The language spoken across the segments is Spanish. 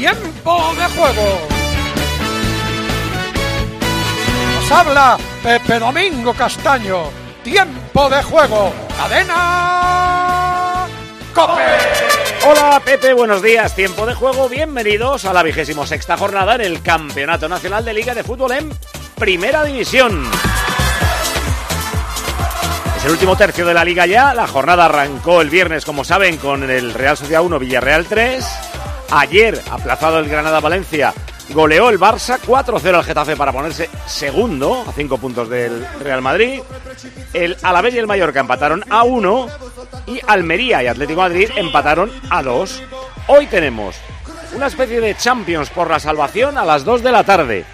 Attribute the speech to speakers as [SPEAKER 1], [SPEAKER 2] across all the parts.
[SPEAKER 1] Tiempo de juego. Nos habla Pepe Domingo Castaño. Tiempo de juego. Cadena. Cope.
[SPEAKER 2] Hola Pepe, buenos días. Tiempo de juego. Bienvenidos a la vigésimo sexta jornada en el Campeonato Nacional de Liga de Fútbol en Primera División. Es el último tercio de la liga ya. La jornada arrancó el viernes, como saben, con el Real Sociedad 1, Villarreal 3. Ayer, aplazado el Granada-Valencia, goleó el Barça 4-0 al Getafe para ponerse segundo, a 5 puntos del Real Madrid. El Alavés y el Mallorca empataron a 1 y Almería y Atlético Madrid empataron a 2. Hoy tenemos una especie de Champions por la salvación a las 2 de la tarde.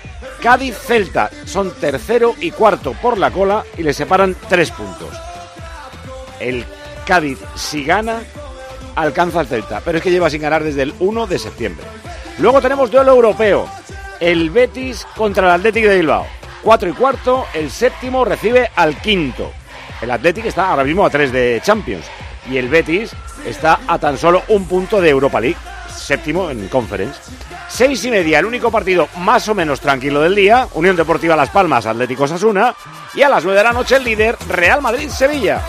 [SPEAKER 2] Cádiz-Celta son tercero y cuarto por la cola y le separan 3 puntos. El Cádiz, si gana, alcanza al Celta, pero es que lleva sin ganar desde el 1 de septiembre. Luego tenemos duelo europeo. El Betis contra el Atlético de Bilbao. 4 y cuarto, el séptimo recibe al quinto. El Atlético está ahora mismo a 3 de Champions y el Betis está a tan solo un punto de Europa League, séptimo en Conference. Seis y media, el único partido más o menos tranquilo del día, Unión Deportiva Las Palmas, Atlético Sasuna, y a las 9 de la noche el líder Real Madrid-Sevilla.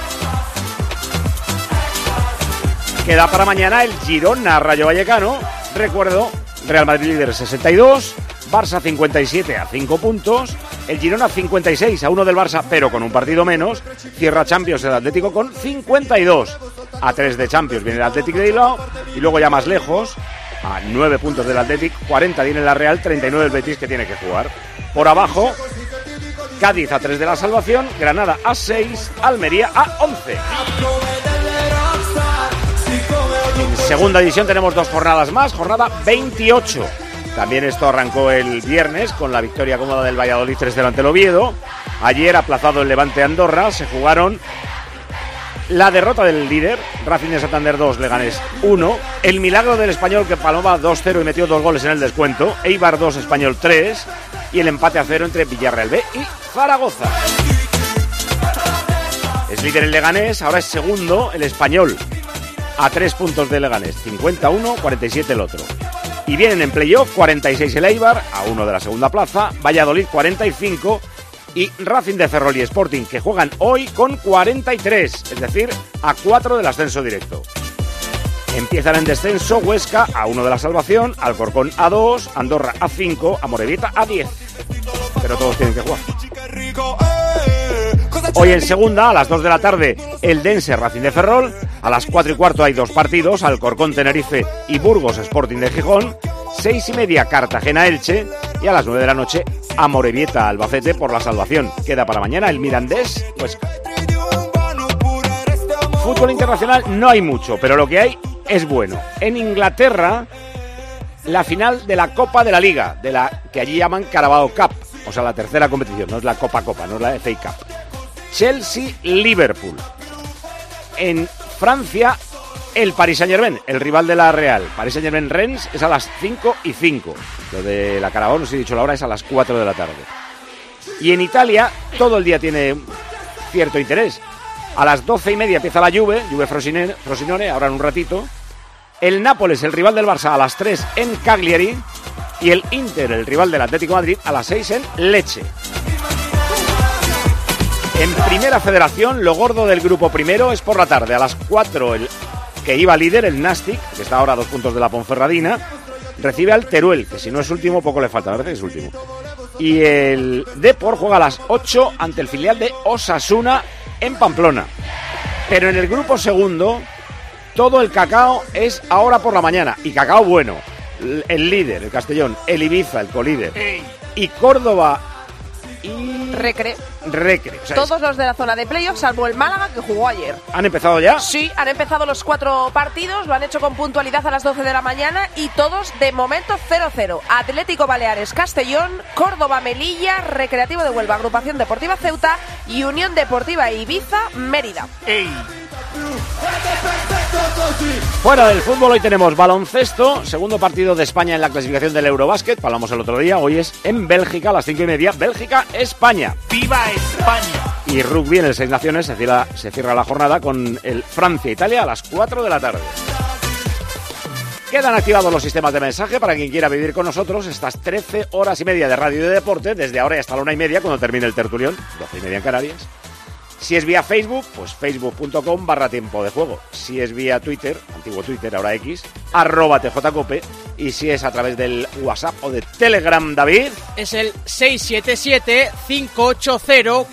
[SPEAKER 2] Queda para mañana el Girona Rayo Vallecano. Recuerdo, Real Madrid líder 62, Barça 57 a 5 puntos, el Girona 56 a 1 del Barça, pero con un partido menos. Cierra Champions el Atlético con 52 a 3 de Champions. Viene el Atlético de Bilbao y luego ya más lejos, a 9 puntos del Atlético, 40 tiene la Real, 39 el Betis que tiene que jugar. Por abajo, Cádiz a 3 de la salvación, Granada a 6, Almería a 11. Segunda división tenemos dos jornadas más, jornada 28. También esto arrancó el viernes con la victoria cómoda del Valladolid 3 delante del Oviedo. Ayer, aplazado el Levante Andorra, se jugaron la derrota del líder, Racing de Santander 2, Leganés 1. El milagro del español que paloma 2-0 y metió dos goles en el descuento. Eibar 2, Español 3. Y el empate a cero entre Villarreal B y Zaragoza. Es líder el Leganés, ahora es segundo el español. A tres puntos de Leganés, 51, 47 el otro. Y vienen en playoff 46 el Eibar, a uno de la segunda plaza, Valladolid 45 y Racing de Ferrol y Sporting que juegan hoy con 43, es decir, a 4 del ascenso directo. Empiezan en descenso Huesca a 1 de la salvación, Alcorcón a 2, Andorra a 5, Amorebieta a 10. Pero todos tienen que jugar. Hoy en segunda, a las 2 de la tarde, el Dense Racing de Ferrol. A las 4 y cuarto hay dos partidos, Alcorcón Tenerife y Burgos Sporting de Gijón. 6 y media Cartagena Elche. Y a las 9 de la noche, Amorebieta Albacete por la salvación. Queda para mañana el Mirandés Huesca. Fútbol internacional no hay mucho, pero lo que hay es bueno. En Inglaterra, la final de la Copa de la Liga, de la que allí llaman Carabao Cup, o sea, la tercera competición, no es la Copa Copa, no es la FA Cup. Chelsea-Liverpool. En Francia, el Paris Saint-Germain, el rival de la Real. Paris Saint-Germain-Rennes es a las 5 y 5. Lo de la Carabao, no si he dicho la hora, es a las 4 de la tarde. Y en Italia, todo el día tiene cierto interés. A las 12 y media empieza la Juve, Juve Frosinone, ahora en un ratito. El Nápoles, el rival del Barça, a las 3 en Cagliari. Y el Inter, el rival del Atlético Madrid, a las 6 en Leche. En Primera Federación, lo gordo del grupo primero es por la tarde, a las 4 el que iba líder, el Nastic, que está ahora a dos puntos de la Ponferradina. recibe al Teruel, que si no es último, poco le falta, parece que es último. Y el Depor juega a las 8 ante el filial de Osasuna en Pamplona. Pero en el grupo segundo, todo el cacao es ahora por la mañana. Y cacao bueno. El líder, el Castellón, el Ibiza, el colíder. Y Córdoba y
[SPEAKER 3] Recre.
[SPEAKER 2] Recre. O sea,
[SPEAKER 3] Todos los de la zona de playoff, salvo el Málaga que jugó ayer.
[SPEAKER 2] ¿Han empezado ya?
[SPEAKER 3] Sí, han empezado los cuatro partidos, lo han hecho con puntualidad a las 12 de la mañana y todos de momento 0-0. Atlético Baleares Castellón, Córdoba Melilla, Recreativo de Huelva, Agrupación Deportiva Ceuta y Unión Deportiva Ibiza Mérida.
[SPEAKER 2] Fuera del fútbol, hoy tenemos baloncesto, segundo partido de España en la clasificación del Eurobásquet, hablamos el otro día, hoy es en Bélgica a las cinco y media, Bélgica-España.
[SPEAKER 4] ¡Viva España!
[SPEAKER 2] Y rugby en el Seis Naciones se cierra, la jornada con el Francia-Italia a las 4 de la tarde. Quedan activados los sistemas de mensaje para quien quiera vivir con nosotros estas 13 horas y media de radio y de deporte, desde ahora y hasta la una y media cuando termine el tertulión, 12 y media en Canarias. Si es vía Facebook, pues facebook.com barra tiempo de juego. Si es vía Twitter, antiguo Twitter, ahora X, arroba tjcope. Y si es a través del WhatsApp o de Telegram, David,
[SPEAKER 5] Es el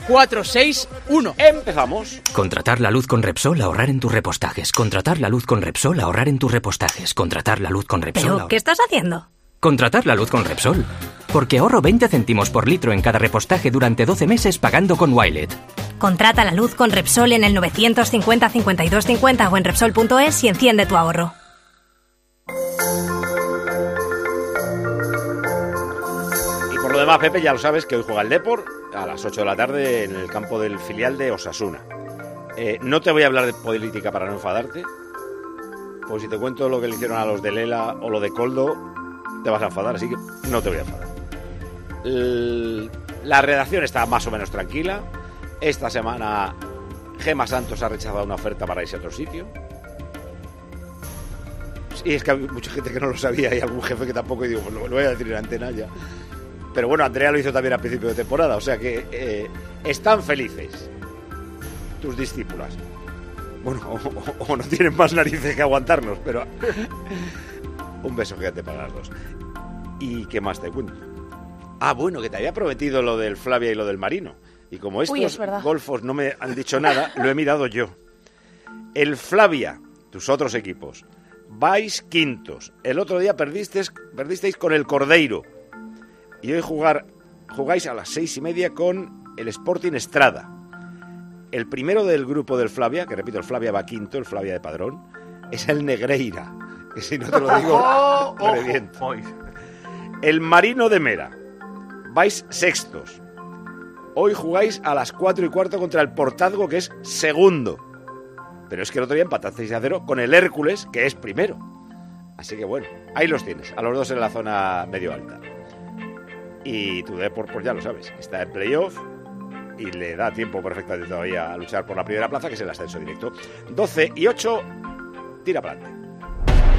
[SPEAKER 5] 677-580-461.
[SPEAKER 2] empezamos.
[SPEAKER 6] Contratar la luz con Repsol, ahorrar en tus repostajes. Contratar la luz con Repsol, ahorrar en tus repostajes. Contratar la luz con Repsol.
[SPEAKER 7] ¿Pero
[SPEAKER 6] ahorrar-
[SPEAKER 7] qué estás haciendo?
[SPEAKER 6] Contratar la luz con Repsol. Porque ahorro 20 céntimos por litro en cada repostaje durante 12 meses pagando con Wilet.
[SPEAKER 7] Contrata la luz con Repsol en el 950 52 50 o en Repsol.es y enciende tu ahorro.
[SPEAKER 2] Y por lo demás, Pepe, ya lo sabes que hoy juega el Depor a las 8 de la tarde en el campo del filial de Osasuna. Eh, no te voy a hablar de política para no enfadarte, pues si te cuento lo que le hicieron a los de Lela o lo de Coldo, te vas a enfadar, así que no te voy a enfadar. La redacción está más o menos tranquila. Esta semana Gema Santos ha rechazado una oferta para irse a otro sitio. Y es que hay mucha gente que no lo sabía y algún jefe que tampoco, y digo, lo, voy a decir en antena ya. Pero bueno, Andrea lo hizo también a principio de temporada, o sea que eh, están felices tus discípulas. Bueno, o no tienen más narices que aguantarnos, pero un beso gigante para las dos. ¿Y qué más te cuento? Ah, bueno, que te había prometido lo del Flavia y lo del Marino. Y como estos
[SPEAKER 3] Uy, es verdad.
[SPEAKER 2] golfos no me han dicho nada, lo he mirado yo. El Flavia, tus otros equipos, vais quintos. El otro día perdisteis, perdisteis con el Cordeiro. Y hoy jugar, jugáis a las seis y media con el Sporting Estrada. El primero del grupo del Flavia, que repito, el Flavia va quinto, el Flavia de Padrón, es el Negreira. Que si no te lo digo,
[SPEAKER 4] ¡Oh,
[SPEAKER 2] me reviento. El Marino de Mera. Vais sextos. Hoy jugáis a las 4 y cuarto contra el Portazgo, que es segundo. Pero es que el otro día empatasteis a cero con el Hércules, que es primero. Así que bueno, ahí los tienes, a los dos en la zona medio alta. Y tu Depor, pues ya lo sabes, está en playoff y le da tiempo perfectamente todavía a luchar por la primera plaza, que es el ascenso directo. 12 y 8, tira para adelante.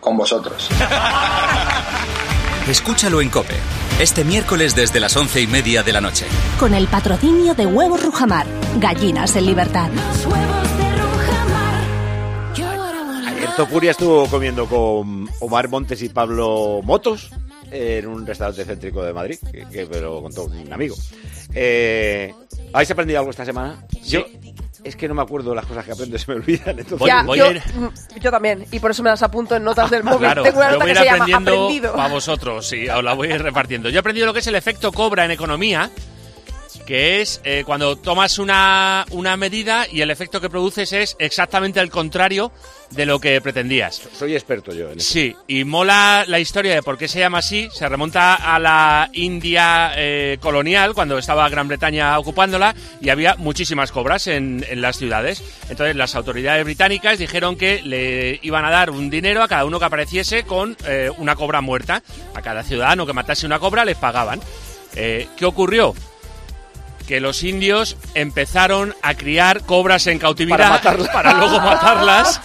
[SPEAKER 8] Con vosotros.
[SPEAKER 9] Escúchalo en Cope, este miércoles desde las once y media de la noche.
[SPEAKER 7] Con el patrocinio de Huevos Rujamar, gallinas en libertad.
[SPEAKER 2] Ayer Topuria estuvo comiendo con Omar Montes y Pablo Motos en un restaurante céntrico de Madrid, que, que me lo contó un amigo. Eh, ¿Habéis aprendido algo esta semana? Yo es que no me acuerdo las cosas que aprendo, se me olvidan. Entonces,
[SPEAKER 3] Ya, yo, mm, yo también, y por eso me las apunto en notas del móvil.
[SPEAKER 4] Claro,
[SPEAKER 3] Tengo una
[SPEAKER 4] yo
[SPEAKER 3] nota
[SPEAKER 4] voy
[SPEAKER 3] que
[SPEAKER 4] a
[SPEAKER 3] se
[SPEAKER 4] ir
[SPEAKER 3] llama
[SPEAKER 4] aprendiendo
[SPEAKER 3] aprendido.
[SPEAKER 4] para vosotros, sí, os la voy a ir repartiendo. Yo he aprendido lo que es el efecto cobra en economía, que es eh, cuando tomas una, una medida y el efecto que produces es exactamente el contrario de lo que pretendías.
[SPEAKER 2] Soy experto yo en eso.
[SPEAKER 4] Sí, y mola la historia de por qué se llama así. Se remonta a la India eh, colonial, cuando estaba Gran Bretaña ocupándola, y había muchísimas cobras en, en las ciudades. Entonces las autoridades británicas dijeron que le iban a dar un dinero a cada uno que apareciese con eh, una cobra muerta. A cada ciudadano que matase una cobra les pagaban. Eh, ¿Qué ocurrió? Que los indios empezaron a criar cobras en cautividad
[SPEAKER 2] Para matarlas.
[SPEAKER 4] para luego matarlas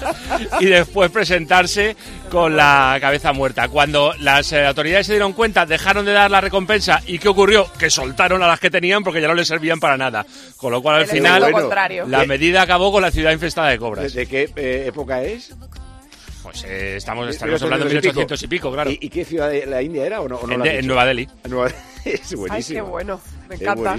[SPEAKER 4] y después presentarse con la cabeza muerta. Cuando las eh, autoridades se dieron cuenta, dejaron de dar la recompensa y ¿qué ocurrió? Que soltaron a las que tenían porque ya no les servían para nada. Con lo cual al
[SPEAKER 3] El
[SPEAKER 4] final
[SPEAKER 3] contrario.
[SPEAKER 4] la medida acabó con la ciudad infestada de cobras.
[SPEAKER 2] ¿De qué eh, época es?
[SPEAKER 4] Pues eh, estamos, estamos hablando de 1800 y pico, claro.
[SPEAKER 2] ¿Y, y qué ciudad de la India era o no? o no
[SPEAKER 4] En de- en? Nueva Delhi.
[SPEAKER 2] En Nueva Es buenísima.
[SPEAKER 3] Ay, qué bueno. Me
[SPEAKER 2] Es
[SPEAKER 3] encanta.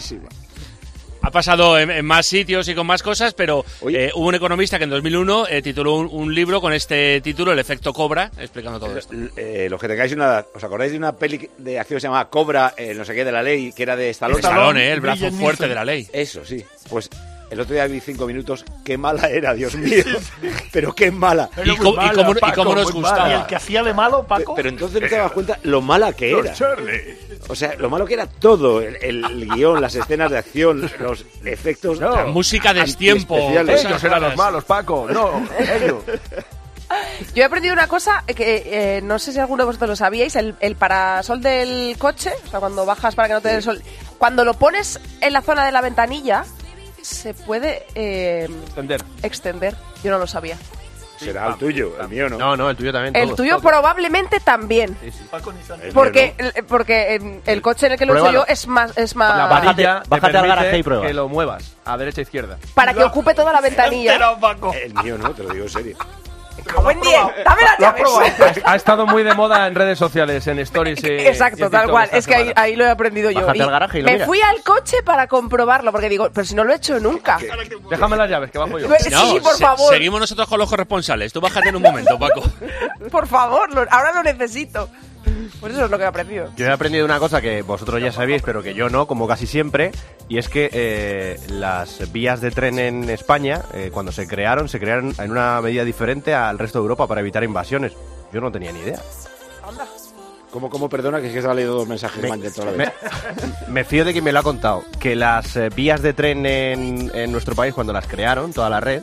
[SPEAKER 4] Ha pasado en, en más sitios y con más cosas, pero eh, hubo un economista que en 2001 eh, tituló un, un libro con este título, El efecto Cobra, explicando todo esto.
[SPEAKER 2] Eh, los que tengáis una... ¿Os acordáis de una peli de acción que se llamaba Cobra, eh, no sé qué, de la ley, que era de Stallone?
[SPEAKER 4] Stallone, eh, el brazo fuerte de la ley.
[SPEAKER 2] Eso, sí. Pues el otro día vi cinco minutos. Qué mala era, Dios mío. Pero qué mala.
[SPEAKER 10] Era muy mala, Paco, muy mala. Y el que hacía de malo, Paco.
[SPEAKER 2] Pero entonces no te das cuenta lo mala que era. O sea, lo malo que era todo. El, el guion, las escenas de acción, los efectos.
[SPEAKER 10] No.
[SPEAKER 2] sea,
[SPEAKER 4] música de destiempo.
[SPEAKER 2] antiespeciales.
[SPEAKER 10] Ellos eran los malos, Paco. No, ellos.
[SPEAKER 3] Yo he aprendido una cosa que eh, no sé si alguno de vosotros lo sabíais, el, el parasol del coche, o sea, cuando bajas para que no te dé el sol, cuando lo pones en la zona de la ventanilla, se puede eh,
[SPEAKER 11] Extender.
[SPEAKER 3] extender. Yo no lo sabía.
[SPEAKER 2] Será el tuyo, el mío no.
[SPEAKER 11] No, no, el tuyo también.
[SPEAKER 3] El
[SPEAKER 11] todos,
[SPEAKER 3] tuyo
[SPEAKER 11] todos.
[SPEAKER 3] probablemente también.
[SPEAKER 2] El
[SPEAKER 3] Porque,
[SPEAKER 2] mío
[SPEAKER 3] el, porque el, el coche en el que lo uso
[SPEAKER 11] Pruébalo.
[SPEAKER 3] yo es más... Es más
[SPEAKER 11] La varilla te
[SPEAKER 12] bájate al
[SPEAKER 11] permite
[SPEAKER 12] garaje y prueba.
[SPEAKER 11] que lo muevas a derecha e izquierda.
[SPEAKER 3] para que ocupe toda la ventanilla.
[SPEAKER 2] El mío no, te lo digo en serio.
[SPEAKER 3] Buen día, dame las llaves.
[SPEAKER 11] Ha, ha estado muy de moda en redes sociales, en stories. y- y en
[SPEAKER 3] Exacto, tal cual. Es que ahí, lo he aprendido yo.
[SPEAKER 11] Bájate al garaje y lo
[SPEAKER 3] me
[SPEAKER 11] miras.
[SPEAKER 3] fui al coche para comprobarlo, porque digo, pero si no lo he hecho nunca.
[SPEAKER 11] Déjame las llaves, que bajo yo.
[SPEAKER 3] Sí, por
[SPEAKER 4] se-
[SPEAKER 3] favor.
[SPEAKER 4] Seguimos nosotros con los corresponsales. Tú bájate en un momento, Paco.
[SPEAKER 3] Por favor, lo- ahora lo necesito. Pues eso es lo que he aprendido.
[SPEAKER 12] Yo he aprendido una cosa que vosotros ya sabéis, pero que yo no, como casi siempre, y es que eh, las vías de tren en España, eh, cuando se crearon, se crearon en una medida diferente al resto de Europa para evitar invasiones. Yo no tenía ni idea.
[SPEAKER 2] ¿Cómo, cómo perdona que es que estaba leyendo dos mensajes
[SPEAKER 12] Me-
[SPEAKER 2] man dentro a la
[SPEAKER 12] me,
[SPEAKER 2] vez?
[SPEAKER 12] me fío de quien me lo ha contado, que las eh, vías de tren en, en nuestro país, cuando las crearon, toda la red,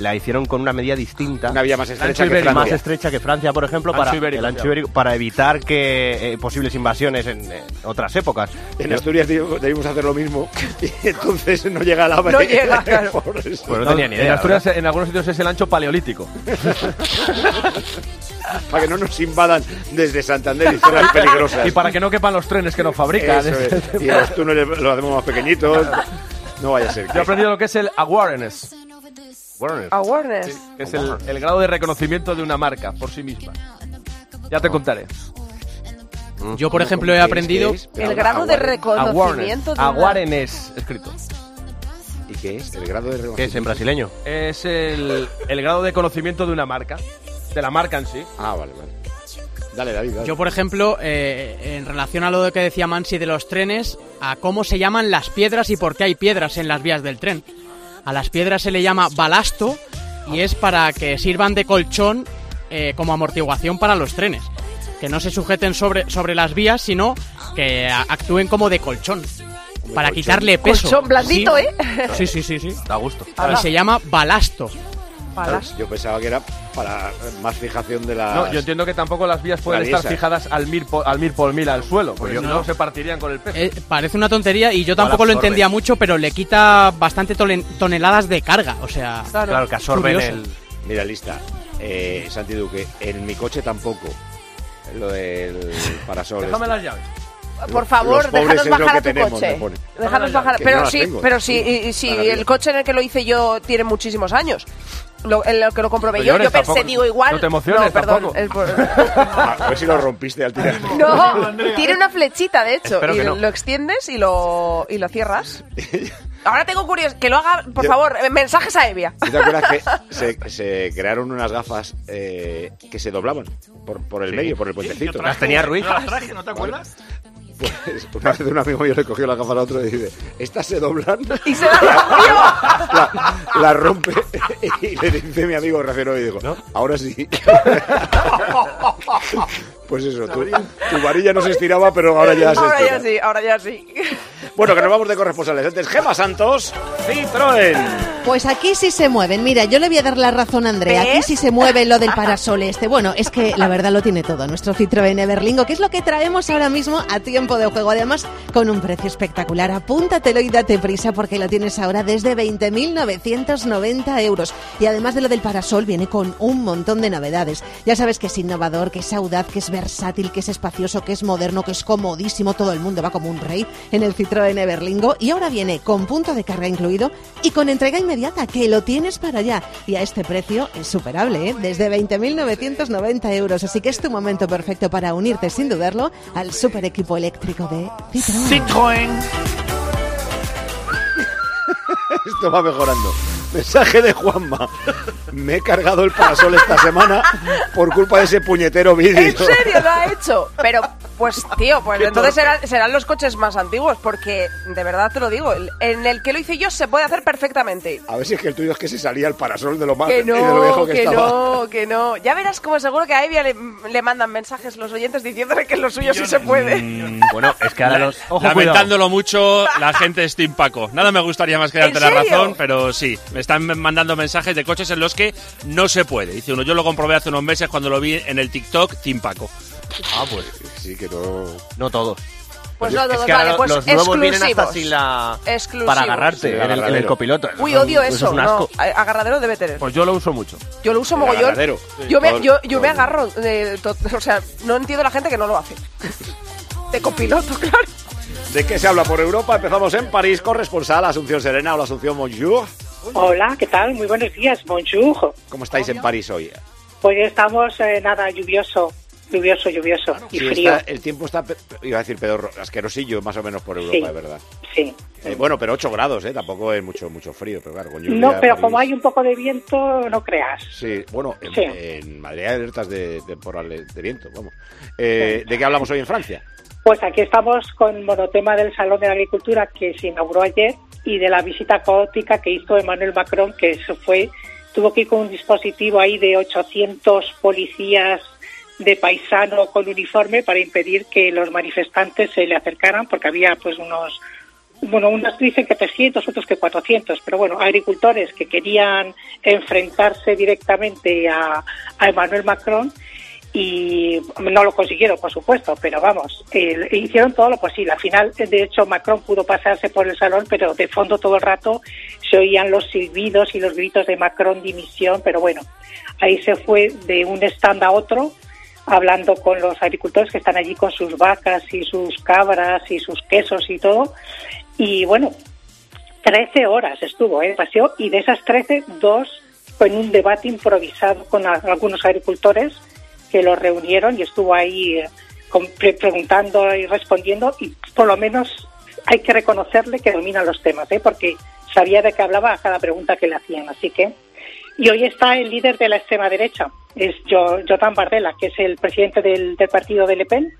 [SPEAKER 12] la hicieron con una medida distinta.
[SPEAKER 2] Una vía más estrecha que. Francia.
[SPEAKER 12] Más estrecha que Francia, por ejemplo,
[SPEAKER 11] Ancho
[SPEAKER 12] para,
[SPEAKER 11] ibérico,
[SPEAKER 12] el ancho
[SPEAKER 11] ya.
[SPEAKER 12] ibérico, para evitar que eh, posibles invasiones en, en otras épocas.
[SPEAKER 2] En Asturias debimos hacer lo mismo y entonces no llega la
[SPEAKER 3] No llega, claro.
[SPEAKER 2] Por eso.
[SPEAKER 12] Pues no tenía ni idea.
[SPEAKER 11] En Asturias,
[SPEAKER 12] ¿verdad?
[SPEAKER 11] en algunos sitios es el ancho paleolítico.
[SPEAKER 2] Para que no nos invadan desde Santander y zonas peligrosas.
[SPEAKER 11] Y para que no quepan los trenes que nos fabrican.
[SPEAKER 2] Es. Y los túneles los hacemos más pequeñitos. No vaya a ser.
[SPEAKER 11] Yo he aprendido lo que es el awareness,
[SPEAKER 3] Awareness.
[SPEAKER 11] que es el, el grado de reconocimiento de una marca por sí misma. Ya te contaré.
[SPEAKER 5] Yo, por ejemplo, he aprendido...
[SPEAKER 3] El grado de reconocimiento de una-
[SPEAKER 11] Awareness, escrito.
[SPEAKER 2] ¿Y qué es? El grado de
[SPEAKER 12] ¿Qué es en brasileño?
[SPEAKER 11] Es el, el grado de conocimiento de una marca. De la marca en sí.
[SPEAKER 2] Ah, vale, vale. Dale, David, dale.
[SPEAKER 5] Yo, por ejemplo, eh, en relación a lo que decía Mansi de los trenes, a cómo se llaman las piedras y por qué hay piedras en las vías del tren. A las piedras se le llama balasto y es para que sirvan de colchón eh, como amortiguación para los trenes. Que no se sujeten sobre, sobre las vías, sino que actúen como de colchón. Para
[SPEAKER 2] colchón.
[SPEAKER 5] quitarle peso.
[SPEAKER 3] Colchón blandito,
[SPEAKER 5] Sí.
[SPEAKER 3] ¿eh?
[SPEAKER 5] Sí, sí, sí, sí.
[SPEAKER 12] Da gusto.
[SPEAKER 5] Y se llama balasto.
[SPEAKER 2] Yo pensaba que era para más fijación de la.
[SPEAKER 11] No, yo entiendo que tampoco las vías pueden estar fijadas al mil, por, al mil por mil al suelo, porque
[SPEAKER 5] Pues no.
[SPEAKER 11] no se partirían con el peso.
[SPEAKER 5] Eh, parece una tontería y yo tampoco lo entendía mucho, pero le quita bastante toneladas de carga. O sea,
[SPEAKER 12] Claro, que absorben
[SPEAKER 5] curioso.
[SPEAKER 12] el...
[SPEAKER 2] Mira, lista. Eh, Santi Duque, en mi coche tampoco. Lo del parasol.
[SPEAKER 11] Déjame
[SPEAKER 2] este.
[SPEAKER 11] las llaves.
[SPEAKER 3] Por favor, déjanos bajar a tu
[SPEAKER 2] tenemos,
[SPEAKER 3] coche. Déjanos bajar.
[SPEAKER 2] No
[SPEAKER 3] Pero
[SPEAKER 2] las
[SPEAKER 3] sí,
[SPEAKER 2] tengo.
[SPEAKER 3] pero sí, y- y
[SPEAKER 2] la
[SPEAKER 3] el coche en el que lo hice yo tiene muchísimos años. Lo, en lo que lo comprobé
[SPEAKER 11] No
[SPEAKER 3] yo,
[SPEAKER 11] llores,
[SPEAKER 3] yo pensé,
[SPEAKER 11] tampoco.
[SPEAKER 3] digo, igual.
[SPEAKER 11] No te emociones,
[SPEAKER 3] No, perdón.
[SPEAKER 11] tampoco.
[SPEAKER 3] por-
[SPEAKER 2] Ah, a ver si lo rompiste al tirar.
[SPEAKER 3] No, tiene una flechita, de hecho,
[SPEAKER 12] Espero
[SPEAKER 3] y
[SPEAKER 12] que no.
[SPEAKER 3] lo extiendes y lo, y lo cierras. Ahora tengo curiosidad, que lo haga, por
[SPEAKER 2] Yo-
[SPEAKER 3] favor, eh, mensajes a Evia.
[SPEAKER 2] ¿Tú ¿Te acuerdas que se, se crearon unas gafas eh, que se doblaban por, por el medio, por el puentecito?
[SPEAKER 12] Las tenía Ruiz.
[SPEAKER 10] ¿No las traje? ¿No te acuerdas?
[SPEAKER 2] Pues una vez un amigo mío le cogió la gafa al otro y dice, estas se doblan.
[SPEAKER 3] Y se la
[SPEAKER 2] la, la rompe y le dice mi amigo refiero y digo, ahora sí. pues eso, tu, tu varilla no se estiraba, pero ahora ya se
[SPEAKER 3] Ahora
[SPEAKER 2] estira.
[SPEAKER 3] ya sí, ahora ya sí.
[SPEAKER 2] Bueno, que nos vamos de corresponsales. Antes, Gema Santos, Citroën.
[SPEAKER 13] Pues aquí sí se mueven. Mira, yo le voy a dar la razón a Andrea. Aquí sí se mueve lo del parasol este. Bueno, es que la verdad lo tiene todo. Nuestro Citroën Everlingo, que es lo que traemos ahora mismo a tiempo de juego. Además, con un precio espectacular. Apúntatelo y date prisa porque lo tienes ahora desde 20.990 euros. Y además de lo del parasol, viene con un montón de novedades. Ya sabes que es innovador, que es audaz, que es versátil, que es espacioso, que es moderno, que es comodísimo. Todo el mundo va como un rey en el Citroën Everlingo. Y ahora viene con punto de carga incluido y con entrega inmediata, que lo tienes para allá. Y a este precio es superable, ¿eh? desde 20.990 euros. Así que es tu momento perfecto para unirte, sin dudarlo, al super equipo eléctrico de Citroën.
[SPEAKER 10] Citroën.
[SPEAKER 2] Esto va mejorando. Mensaje de Juanma. Me he cargado el parasol esta semana por culpa de ese puñetero vídeo.
[SPEAKER 3] ¿En serio lo ha hecho? Pero, pues, tío, pues entonces serán, serán los coches más antiguos, porque, de verdad te lo digo, el- en el que lo hice yo se puede hacer perfectamente.
[SPEAKER 2] A ver si es que el tuyo es que se salía el parasol de lo más
[SPEAKER 3] Que
[SPEAKER 2] y de lo viejo
[SPEAKER 3] no,
[SPEAKER 2] que,
[SPEAKER 3] que
[SPEAKER 2] estaba.
[SPEAKER 3] no, que no. Ya verás como seguro que a Evia le, le mandan mensajes los oyentes diciéndole que lo suyo sí se puede.
[SPEAKER 12] Bueno, es que ahora los... Ojo,
[SPEAKER 4] Lamentándolo mucho, la gente es Team Paco. Nada me gustaría más que darte
[SPEAKER 3] ¿En
[SPEAKER 4] la razón, pero sí, me están mandando mensajes de coches en los que no se puede. Dice uno, yo lo comprobé hace unos meses cuando lo vi en el TikTok Team Paco.
[SPEAKER 12] Ah, pues
[SPEAKER 2] sí, que no...
[SPEAKER 12] No todos.
[SPEAKER 3] Pues no,
[SPEAKER 12] es
[SPEAKER 3] todos,
[SPEAKER 12] que ahora
[SPEAKER 3] vale, pues
[SPEAKER 12] los nuevos vienen hasta
[SPEAKER 3] exclusivos.
[SPEAKER 12] sin la...
[SPEAKER 3] Exclusivos.
[SPEAKER 12] Para agarrarte
[SPEAKER 2] Sí,
[SPEAKER 12] en, el, en el
[SPEAKER 2] agarradero.
[SPEAKER 12] copiloto.
[SPEAKER 3] Uy, odio
[SPEAKER 12] eso
[SPEAKER 3] eso.
[SPEAKER 12] es un
[SPEAKER 3] no,
[SPEAKER 12] asco.
[SPEAKER 3] agarradero debe tener.
[SPEAKER 12] Pues yo lo uso mucho.
[SPEAKER 3] Yo lo uso
[SPEAKER 2] El
[SPEAKER 3] mogollón.
[SPEAKER 2] agarradero.
[SPEAKER 3] Yo me,
[SPEAKER 2] Todo-
[SPEAKER 3] yo, yo me agarro. de to- o sea, no entiendo la gente que no lo hace. De copiloto, claro.
[SPEAKER 2] ¿De qué se habla por Europa? Empezamos en París, corresponsal Asunción Serena. Hola Asunción, bonjour.
[SPEAKER 14] Hola, ¿qué tal? Muy buenos días, bonjour.
[SPEAKER 2] ¿Cómo estáis en París hoy?
[SPEAKER 14] Pues estamos, eh, nada, lluvioso, lluvioso, lluvioso y
[SPEAKER 2] Sí,
[SPEAKER 14] frío.
[SPEAKER 2] está- el tiempo está, iba a decir pedorro, asquerosillo más o menos por Europa,
[SPEAKER 14] Sí.
[SPEAKER 2] es verdad.
[SPEAKER 14] Sí.
[SPEAKER 2] Eh, bueno, pero 8 grados, ¿eh? Tampoco es mucho mucho frío, pero claro, con lluvia,
[SPEAKER 14] No, pero
[SPEAKER 2] París-
[SPEAKER 14] como hay un poco de viento, no creas.
[SPEAKER 2] Sí, bueno, en,
[SPEAKER 14] Sí.
[SPEAKER 2] en Madrid hay alertas de temporales de viento, vamos. Eh, ¿De qué hablamos hoy en Francia?
[SPEAKER 14] Pues aquí estamos con el monotema del Salón de la Agricultura que se inauguró ayer y de la visita caótica que hizo Emmanuel Macron, que eso fue, tuvo que ir con un dispositivo ahí de 800 policías de paisano con uniforme para impedir que los manifestantes se le acercaran, porque había pues unos, bueno, unos dicen que 300, otros que 400, pero bueno, agricultores que querían enfrentarse directamente a, a Emmanuel Macron y no lo consiguieron, por supuesto, pero vamos, eh, hicieron todo lo posible. Al final, de hecho, Macron pudo pasarse por el salón, pero de fondo todo el rato se oían los silbidos y los gritos de Macron dimisión, pero bueno, ahí se fue de un stand a otro hablando con los agricultores que están allí con sus vacas y sus cabras y sus quesos y todo. Y bueno, 13 horas estuvo, ¿eh? Paseo, y de esas 13, dos en un debate improvisado con algunos agricultores que los reunieron y estuvo ahí eh, con- pre- preguntando y respondiendo y por lo menos hay que reconocerle que domina los temas, ¿eh? porque sabía de qué hablaba a cada pregunta que le hacían. Así que y hoy está el líder de la extrema derecha, es Jo- Jotan Bardella, que es el presidente del, del partido de Le Pen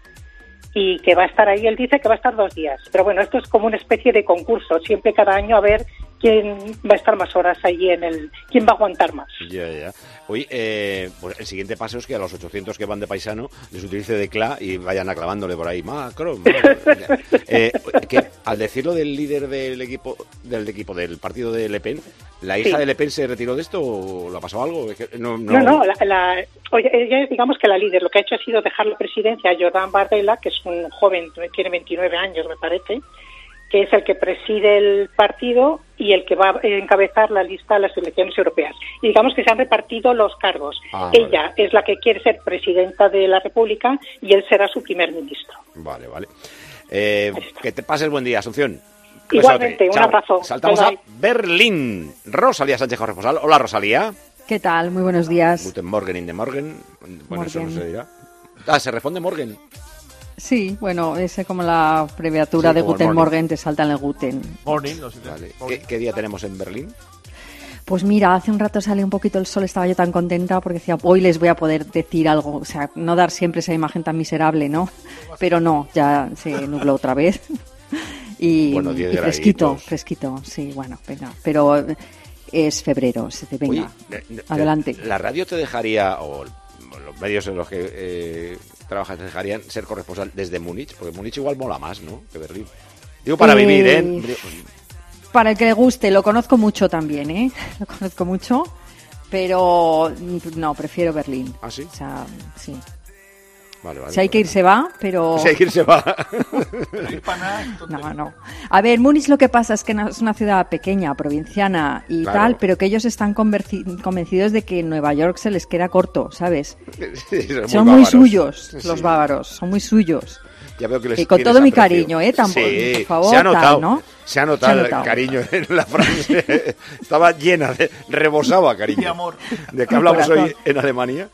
[SPEAKER 14] y que va a estar ahí. Él dice que va a estar dos días. Pero bueno, esto es como una especie de concurso, siempre cada año a ver quién va a estar más horas allí en el, quién va a aguantar más.
[SPEAKER 2] Ya, ya. Oye, eh, pues el siguiente paso es que a los 800 que van de paisano les utilice de cla y vayan aclamándole por ahí. Macron. Macron. eh, que al decirlo del líder del equipo del equipo del partido de Le Pen, ¿la hija
[SPEAKER 14] Sí.
[SPEAKER 2] de Le Pen se retiró de esto o le ha pasado algo? Es que no, no-
[SPEAKER 14] No, no, la, la- oye, ella es, digamos que la líder. Lo que ha hecho ha sido dejar la presidencia a Jordan Bardella, que es un joven, tiene 29 años, me parece, que es el que preside el partido y el que va a encabezar la lista de las elecciones europeas. Y digamos que se han repartido los cargos.
[SPEAKER 2] Ah,
[SPEAKER 14] ella es la que quiere ser presidenta de la República y él será su primer ministro.
[SPEAKER 2] Vale, vale. Eh, que te pases buen día, Asunción.
[SPEAKER 14] Igualmente, un abrazo.
[SPEAKER 2] Saltamos
[SPEAKER 14] Bye, bye.
[SPEAKER 2] a Berlín. Rosalía Sánchez corresponsal. Hola, Rosalía.
[SPEAKER 15] ¿Qué tal? Muy buenos días.
[SPEAKER 2] Guten Morgen in the Morgen. Bueno, eso no se dirá. Ah, se responde Morgen.
[SPEAKER 15] Sí, bueno, es como la abreviatura
[SPEAKER 2] Sí,
[SPEAKER 15] de Guten
[SPEAKER 2] morning.
[SPEAKER 15] Morgen, te salta en el Guten.
[SPEAKER 11] Morning, no sé.
[SPEAKER 2] Vale. ¿Qué, qué día tenemos en Berlín?
[SPEAKER 15] Pues mira, hace un rato sale un poquito el sol, estaba yo tan contenta porque decía, hoy les voy a poder decir algo, o sea, no dar siempre esa imagen tan miserable, ¿no? Pero no, ya se nubló otra vez. Y,
[SPEAKER 2] Bueno, 10
[SPEAKER 15] y fresquito, fresquito, sí, bueno, venga, pero es febrero, se te venga,
[SPEAKER 2] Oye, ne- ne-
[SPEAKER 15] adelante.
[SPEAKER 2] ¿La radio te dejaría, o los medios en los que eh, trabajas te dejarían ser corresponsal desde Múnich? Porque Múnich igual mola más, ¿no? Que Berlín. Digo, para
[SPEAKER 15] Eh,
[SPEAKER 2] vivir, ¿eh?
[SPEAKER 15] Para el que le guste, lo conozco mucho también, ¿eh? Lo conozco mucho, pero mm, no, prefiero Berlín.
[SPEAKER 2] ¿Ah, sí?
[SPEAKER 15] O sea, sí.
[SPEAKER 2] Vale, vale.
[SPEAKER 15] Si hay que ir, se va, pero...
[SPEAKER 2] Si hay que ir, se va.
[SPEAKER 15] No, no. A ver, Múnich lo que pasa es que es una ciudad pequeña, provinciana y
[SPEAKER 2] Claro.
[SPEAKER 15] tal, pero que ellos están convencidos de que Nueva York se les queda corto, ¿sabes? Son muy, suyos los
[SPEAKER 2] Sí.
[SPEAKER 15] bávaros, son muy suyos.
[SPEAKER 2] Ya veo que les
[SPEAKER 15] Y con todo mi
[SPEAKER 2] aprecio.
[SPEAKER 15] cariño, ¿eh? Tampoco,
[SPEAKER 2] Sí,
[SPEAKER 15] por favor,
[SPEAKER 2] se ha
[SPEAKER 15] tal,
[SPEAKER 2] notado,
[SPEAKER 15] ¿no?
[SPEAKER 2] se ha notado,
[SPEAKER 15] Se ha
[SPEAKER 2] el cariño en la frase. Estaba llena de, rebosaba cariño.
[SPEAKER 10] De amor.
[SPEAKER 2] ¿De qué hablamos hoy en Alemania?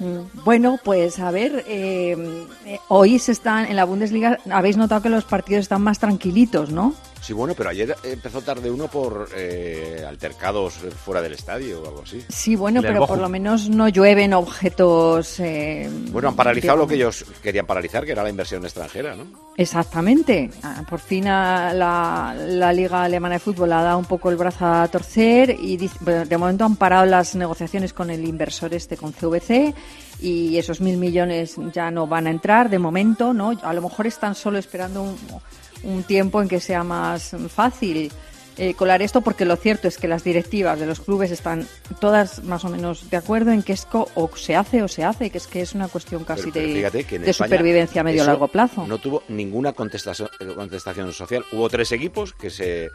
[SPEAKER 15] Mm, Bueno, pues a ver, eh, eh, hoy se están en la Bundesliga, habéis notado que los partidos están más tranquilitos, ¿no?
[SPEAKER 2] Sí, bueno, pero ayer empezó tarde uno por eh, altercados fuera del estadio o algo así.
[SPEAKER 15] Sí, bueno, pero por lo menos no llueven objetos. eh,
[SPEAKER 2] Bueno, han paralizado lo que ellos querían paralizar, que era la inversión extranjera, ¿no?
[SPEAKER 15] Exactamente. Ah, Por fin a la, la Liga Alemana de Fútbol ha dado un poco el brazo a torcer y dice- bueno, de momento han parado las negociaciones con el inversor este, con CVC, y esos mil millones ya no van a entrar de momento, ¿no? A lo mejor están solo esperando un, un tiempo en que sea más fácil eh, colar esto, porque lo cierto es que las directivas de los clubes están todas más o menos de acuerdo en que esto o se hace o se hace, que es que es una cuestión casi
[SPEAKER 2] Pero- pero
[SPEAKER 15] de, de supervivencia a medio largo plazo.
[SPEAKER 2] No tuvo ninguna contestación, contestación social. Hubo tres equipos que se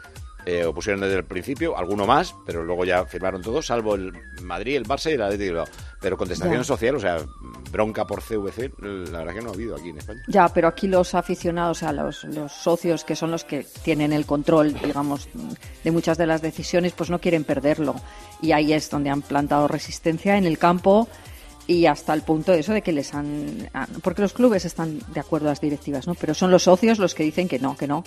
[SPEAKER 2] eh, opusieron desde el principio, alguno más, pero luego ya firmaron todos, salvo el Madrid, el Barça y el Atlético de Bilbao. Pero contestación
[SPEAKER 15] Ya.
[SPEAKER 2] social, o sea, bronca por CVC, la verdad que no ha habido aquí en España.
[SPEAKER 15] Ya, pero aquí los aficionados, o sea, los, los socios que son los que tienen el control, digamos, de muchas de las decisiones, pues no quieren perderlo. Y ahí es donde han plantado resistencia en el campo y hasta el punto de eso de que les han- Porque los clubes están de acuerdo a las directivas, ¿no? Pero son los socios los que dicen que no, que no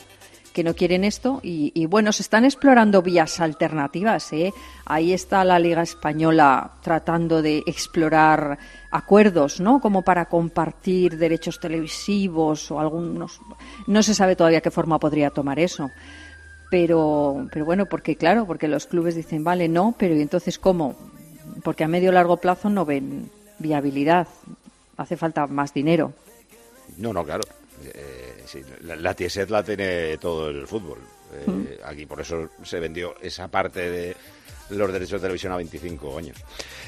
[SPEAKER 15] que no quieren esto y, bueno, se están explorando vías alternativas. ¿eh? Ahí está la Liga Española tratando de explorar acuerdos, ¿no? Como para compartir derechos televisivos o algunos. No se sabe todavía qué forma podría tomar eso. Pero, pero bueno, porque claro, porque los clubes dicen, vale, no, pero ¿y entonces cómo? Porque a medio largo plazo no ven viabilidad. Hace falta más dinero.
[SPEAKER 2] No, no, claro. Eh, sí, la, la TSET la tiene todo el fútbol. Eh,
[SPEAKER 15] Mm.
[SPEAKER 2] Aquí por eso se vendió esa parte de los derechos de televisión a 25 años.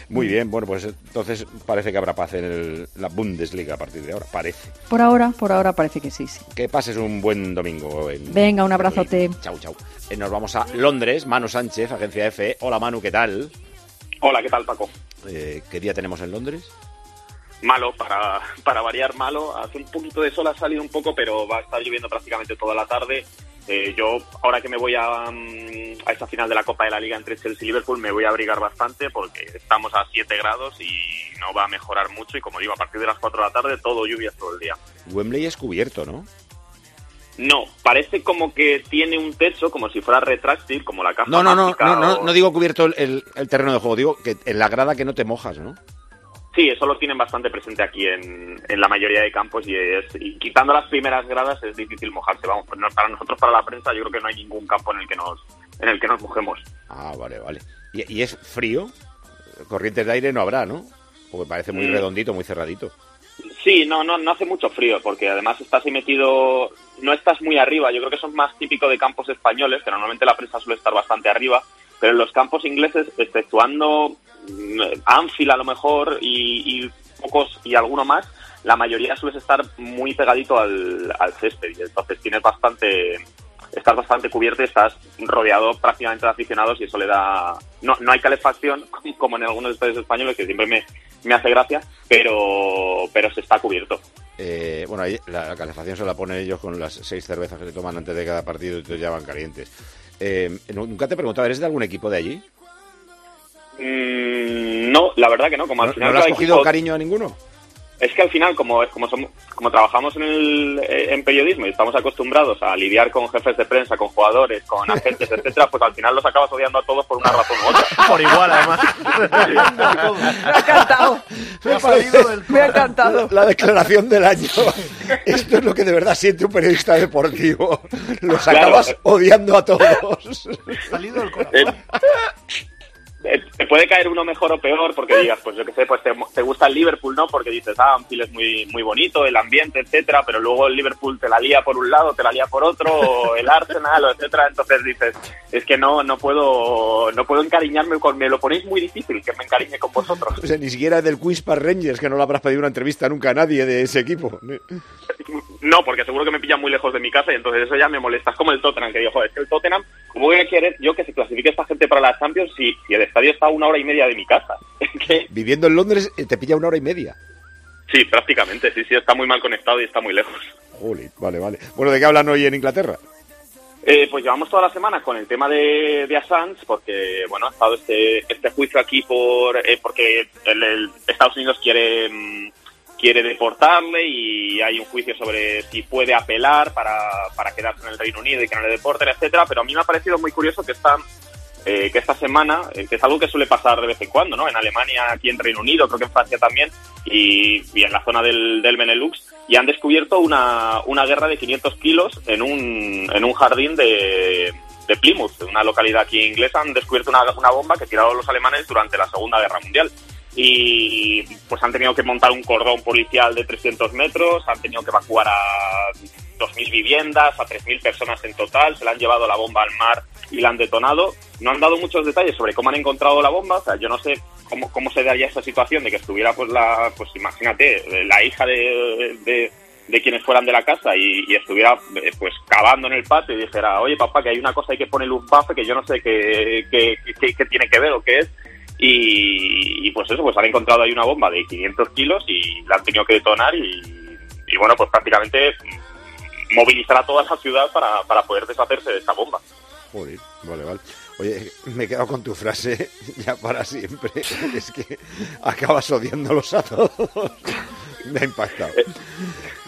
[SPEAKER 2] Muy
[SPEAKER 15] Mm.
[SPEAKER 2] bien, bueno, pues entonces parece que habrá paz en el- la Bundesliga a partir de ahora, parece.
[SPEAKER 15] Por ahora, por ahora parece que sí, sí.
[SPEAKER 2] Que pases un buen domingo. En
[SPEAKER 15] Venga, un abrazote.
[SPEAKER 2] Chau, chau. Eh, nos vamos a Londres, Manu Sánchez, agencia EFE. Hola Manu, ¿qué tal?
[SPEAKER 16] Hola, ¿qué tal, Paco?
[SPEAKER 2] Eh, ¿Qué día tenemos en Londres?
[SPEAKER 16] Malo, para, para variar malo. Hace un poquito de sol, ha salido un poco, pero va a estar lloviendo prácticamente toda la tarde. Eh, yo, ahora que me voy a, mm, a esta final de la Copa de la Liga entre Chelsea y Liverpool, me voy a abrigar bastante porque estamos a 7 grados y no va a mejorar mucho. Y como digo, a partir de las 4 de la tarde, todo lluvias todo el día.
[SPEAKER 2] Wembley es cubierto, ¿no?
[SPEAKER 16] No, parece como que tiene un techo, como si fuera retráctil, como la caja
[SPEAKER 2] No, no, no, no, no, digo cubierto el, el- el terreno de juego, digo que en la grada que no te mojas, ¿no?
[SPEAKER 16] Sí, eso lo tienen bastante presente aquí en, en la mayoría de campos y, es, y quitando las primeras gradas es difícil mojarse. Vamos, pues no- para nosotros, para la prensa, yo creo que no hay ningún campo en el que nos, en el que nos mojemos.
[SPEAKER 2] Ah, vale, vale. ¿Y, y es frío? Corrientes de aire no habrá, ¿no? Porque parece muy
[SPEAKER 16] Mm.
[SPEAKER 2] redondito, muy cerradito.
[SPEAKER 16] Sí, no, no, no hace mucho frío porque además estás ahí metido, no estás muy arriba. Yo creo que eso es más típico de campos españoles, que normalmente la prensa suele estar bastante arriba, pero en los campos ingleses, exceptuando mm, Anfield a lo mejor y, y pocos y alguno más, la mayoría suele estar muy pegadito al, al césped y entonces tienes bastante estás bastante cubierto y estás rodeado prácticamente de aficionados y eso le da no, no hay calefacción como en algunos estadios españoles que siempre me, me hace gracia pero pero se está cubierto
[SPEAKER 2] Eh, bueno, ahí la, calefacción se la ponen ellos con las seis cervezas que se toman antes de cada partido y entonces ya van calientes. Eh, nunca te he preguntado, ¿eres de algún equipo de allí?
[SPEAKER 16] Mm, no la verdad que no como al
[SPEAKER 2] ¿No,
[SPEAKER 16] final
[SPEAKER 2] ¿no le has cogido
[SPEAKER 16] equipo-
[SPEAKER 2] cariño a ninguno?
[SPEAKER 16] Es que al final, como, como, somos, como trabajamos en, el, eh, en periodismo y estamos acostumbrados a lidiar con jefes de prensa, con jugadores, con agentes, etcétera, pues al final los acabas odiando a todos por una razón u otra.
[SPEAKER 11] Por igual, además.
[SPEAKER 3] Me ha encantado.
[SPEAKER 2] Me,
[SPEAKER 3] Me ha encantado.
[SPEAKER 2] La declaración del año. Esto es lo que de verdad siente un periodista deportivo. Los
[SPEAKER 16] Claro.
[SPEAKER 2] acabas odiando a todos.
[SPEAKER 10] Salido del
[SPEAKER 16] Eh, eh, te puede caer uno mejor o peor porque digas, pues yo qué sé, pues te, te gusta el Liverpool, ¿no? Porque dices, ah, Anfield es muy, muy bonito, el ambiente, etcétera, pero luego el Liverpool te la lía por un lado, te la lía por otro, o el Arsenal, o etcétera, entonces dices, es que no, no puedo, no puedo encariñarme con, me lo ponéis muy difícil que me encariñe con vosotros.
[SPEAKER 2] O sea, ni siquiera del Queen's Park Rangers, que no le habrás pedido una entrevista nunca a nadie de ese equipo.
[SPEAKER 16] No, porque seguro que me pillan muy lejos de mi casa y entonces eso ya me molesta. Es como el Tottenham, que digo, joder, es que el Tottenham, ¿cómo voy a querer yo que se clasifique esta gente para la Champions si, si el estadio está a una hora y media de mi casa?
[SPEAKER 2] Viviendo en Londres eh, te pilla una hora y media.
[SPEAKER 16] sí, prácticamente, sí, sí, está muy mal conectado y está muy lejos.
[SPEAKER 2] Jolín, vale, vale. Bueno, ¿de qué hablan hoy en Inglaterra?
[SPEAKER 16] Eh, pues llevamos toda la semana con el tema de, de Assange, porque bueno, ha estado este, este juicio aquí por eh, porque el, el Estados Unidos quiere mm, quiere deportarle y hay un juicio sobre si puede apelar para, para quedarse en el Reino Unido y que no le deporten, etcétera. Pero a mí me ha parecido muy curioso que esta eh, que esta semana, eh, que es algo que suele pasar de vez en cuando, ¿no? En Alemania, aquí en Reino Unido, creo que en Francia también, y, y en la zona del, del Benelux, y han descubierto una, una guerra de 500 kilos en un, en un jardín de, de Plymouth, una localidad aquí inglesa, han descubierto una, una bomba que tiraron los alemanes durante la Segunda Guerra Mundial. Y pues han tenido que montar un cordón policial de 300 metros, han tenido que evacuar a 2.000 viviendas, a 3.000 personas en total, se la han llevado la bomba al mar y la han detonado. No han dado muchos detalles sobre cómo han encontrado la bomba, o sea, yo no sé cómo, cómo se daría esa situación de que estuviera, pues, la, pues imagínate, la hija de, de, quienes fueran de la casa y, y estuviera, eh, pues, cavando en el patio y dijera, oye, papá, que hay una cosa, hay que ponerle un buffer que yo no sé qué, qué, qué- qué tiene que ver o qué es. Y, y, pues eso, pues han encontrado ahí una bomba de 500 kilos y la han tenido que detonar y, y bueno, pues prácticamente movilizar a toda la ciudad para, para poder deshacerse de esta bomba.
[SPEAKER 2] Joder, vale, vale. Oye, me he quedado con tu frase ya para siempre. Es que acabas odiándolos a todos. Me ha impactado.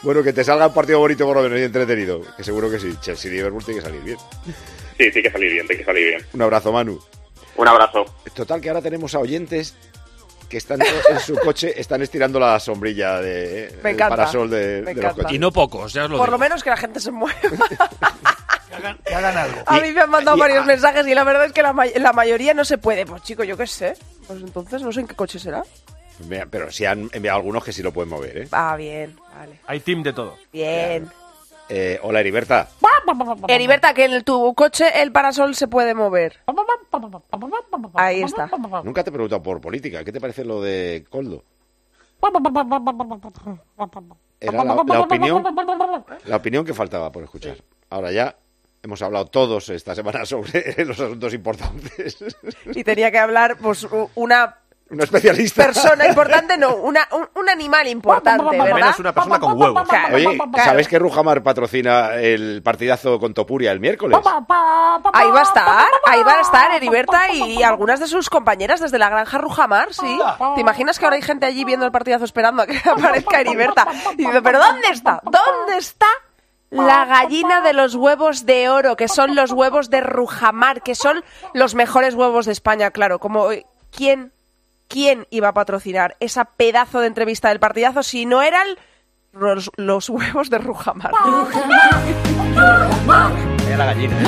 [SPEAKER 2] Bueno, que te salga un partido bonito por lo menos y entretenido. Que seguro que sí. Chelsea y Liverpool tiene que salir bien.
[SPEAKER 16] Sí, tiene que salir bien, tiene que salir bien.
[SPEAKER 2] Un abrazo, Manu.
[SPEAKER 16] Un abrazo.
[SPEAKER 2] Total, que ahora tenemos a oyentes que están en su coche, están estirando la sombrilla de,
[SPEAKER 3] Me
[SPEAKER 2] del
[SPEAKER 3] encanta,
[SPEAKER 2] parasol de,
[SPEAKER 3] me
[SPEAKER 2] de los
[SPEAKER 3] encanta.
[SPEAKER 2] coches.
[SPEAKER 4] Y no pocos, ya os lo
[SPEAKER 3] Por
[SPEAKER 4] digo.
[SPEAKER 3] lo menos que la gente se mueva.
[SPEAKER 10] Que hagan algo.
[SPEAKER 3] A mí me han mandado varios mensajes y la verdad es que la, may- la mayoría no se puede. Pues chico, yo qué sé. Pues entonces no sé en qué coche será.
[SPEAKER 2] Pero sí han enviado algunos que sí lo pueden mover, ¿eh?
[SPEAKER 3] Ah, bien, vale.
[SPEAKER 11] Hay team de todo.
[SPEAKER 3] Bien.
[SPEAKER 2] Eh, hola, Heriberta.
[SPEAKER 3] Heriberta, que en tu coche el parasol se puede mover. Ahí está.
[SPEAKER 2] Nunca te he preguntado por política. ¿Qué te parece lo de Coldo? Era la, la opinión, la opinión que faltaba por escuchar. Ahora ya hemos hablado todos esta semana sobre los asuntos importantes.
[SPEAKER 3] Y tenía que hablar, pues, una
[SPEAKER 2] Una especialista.
[SPEAKER 3] persona importante, no, una, un, un animal importante,
[SPEAKER 11] Al
[SPEAKER 3] ¿verdad?
[SPEAKER 11] menos una persona con huevos.
[SPEAKER 3] Claro,
[SPEAKER 2] Oye,
[SPEAKER 3] claro.
[SPEAKER 2] ¿sabéis que Rujamar patrocina el partidazo con Topuria el miércoles?
[SPEAKER 3] Ahí va a estar, ahí va a estar Heriberta y algunas de sus compañeras desde la granja Rujamar, sí. ¿Te imaginas que ahora hay gente allí viendo el partidazo esperando a que aparezca Heriberta? Y dice, ¿pero dónde está? ¿Dónde está la gallina de los huevos de oro, que son los huevos de Rujamar, que son los mejores huevos de España, claro? Como, ¿quién, quién iba a patrocinar esa pedazo de entrevista del partidazo si no eran los, los huevos de Rujamar?
[SPEAKER 11] Era la gallina. ¿eh?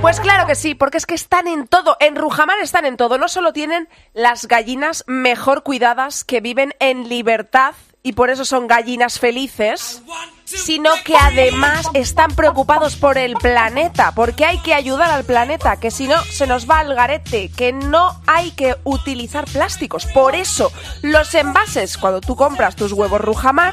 [SPEAKER 3] Pues claro que sí, porque es que están en todo. En Rujamar están en todo. No solo tienen las gallinas mejor cuidadas que viven en libertad y por eso son gallinas felices, sino que además están preocupados por el planeta, porque hay que ayudar al planeta, que si no se nos va al garete, que no hay que utilizar plásticos. Por eso los envases, cuando tú compras tus huevos Rujamar,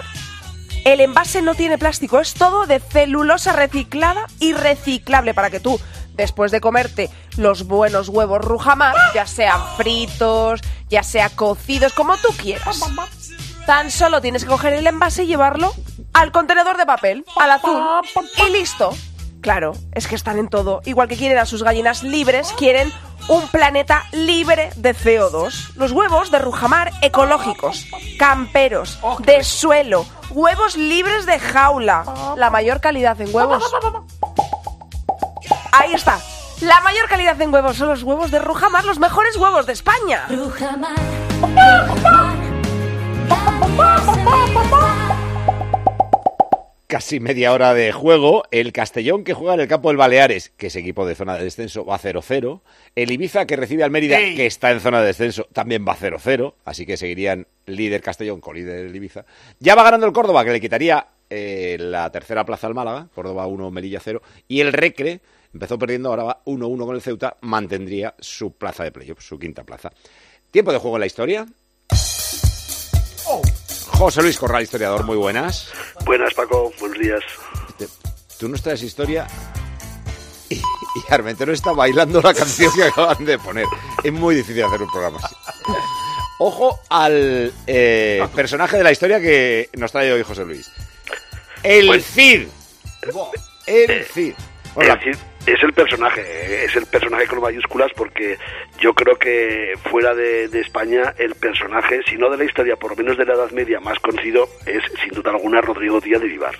[SPEAKER 3] el envase no tiene plástico, es todo de celulosa reciclada y reciclable para que tú, después de comerte los buenos huevos Rujamar, ya sean fritos, ya sea cocidos, como tú quieras, tan solo tienes que coger el envase y llevarlo al contenedor de papel, al azul, y listo. Claro, es que están en todo. Igual que quieren a sus gallinas libres, quieren un planeta libre de CO2. Los huevos de Rujamar ecológicos, camperos, de suelo, huevos libres de jaula. La mayor calidad en huevos. Ahí está. La mayor calidad en huevos son los huevos de Rujamar, los mejores huevos de España.
[SPEAKER 2] Casi media hora de juego. El Castellón que juega en el campo del Baleares, que es equipo de zona de descenso, va 0-0. El Ibiza que recibe al Mérida,
[SPEAKER 10] ¡Ey!
[SPEAKER 2] que está en zona de descenso, también va 0-0. Así que seguirían líder Castellón con líder el Ibiza. Ya va ganando el Córdoba, que le quitaría eh, la tercera plaza al Málaga. Córdoba 1, Melilla 0. Y el Recre empezó perdiendo, ahora va 1-1 con el Ceuta. Mantendría su plaza de playoff, su quinta plaza. Tiempo de juego en la historia. José Luis Corral, historiador, muy buenas.
[SPEAKER 17] Buenas, Paco. Buenos días.
[SPEAKER 2] Tú nos traes historia y, y Armentero está bailando la canción que acaban de poner. Es muy difícil hacer un programa así. Ojo al eh, personaje de la historia que nos trae hoy José Luis. El
[SPEAKER 17] Pues-
[SPEAKER 2] Cid. El Cid. Bueno,
[SPEAKER 17] Es decir, es el personaje, es el personaje con mayúsculas porque yo creo que fuera de, de España el personaje, si no de la historia, por lo menos de la Edad Media, más conocido es sin duda alguna Rodrigo Díaz de Vivar.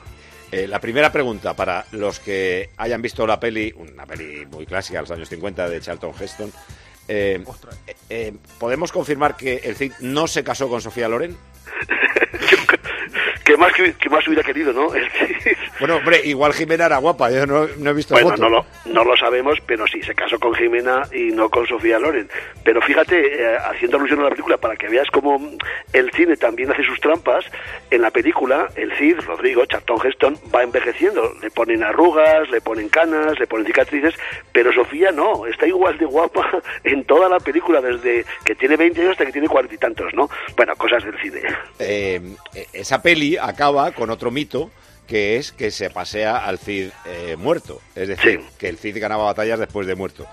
[SPEAKER 2] Eh, la primera pregunta para los que hayan visto la peli, una peli muy clásica de los años 50 de Charlton Heston. eh, eh, eh, ¿Podemos confirmar que el Cid no se casó con Sofía Loren?
[SPEAKER 17] ¿Qué más, que, más hubiera querido, no? Es decir,
[SPEAKER 2] Bueno, hombre, igual Jimena era guapa, yo no, no he visto
[SPEAKER 17] Bueno, no lo, no lo sabemos, pero sí, se casó con Jimena y no con Sofía Loren. Pero fíjate, eh, haciendo alusión a la película, para que veas cómo el cine también hace sus trampas, en la película el Cid, Rodrigo, Charlton Heston, va envejeciendo. Le ponen arrugas, le ponen canas, le ponen cicatrices, pero Sofía no, está igual de guapa en toda la película, desde que tiene 20 años hasta que tiene cuarenta y tantos, ¿no? Bueno, cosas del cine.
[SPEAKER 2] Eh, esa peli acaba con otro mito que es que se pasea al Cid eh, muerto. Es decir, que el Cid ganaba batallas después de muerto.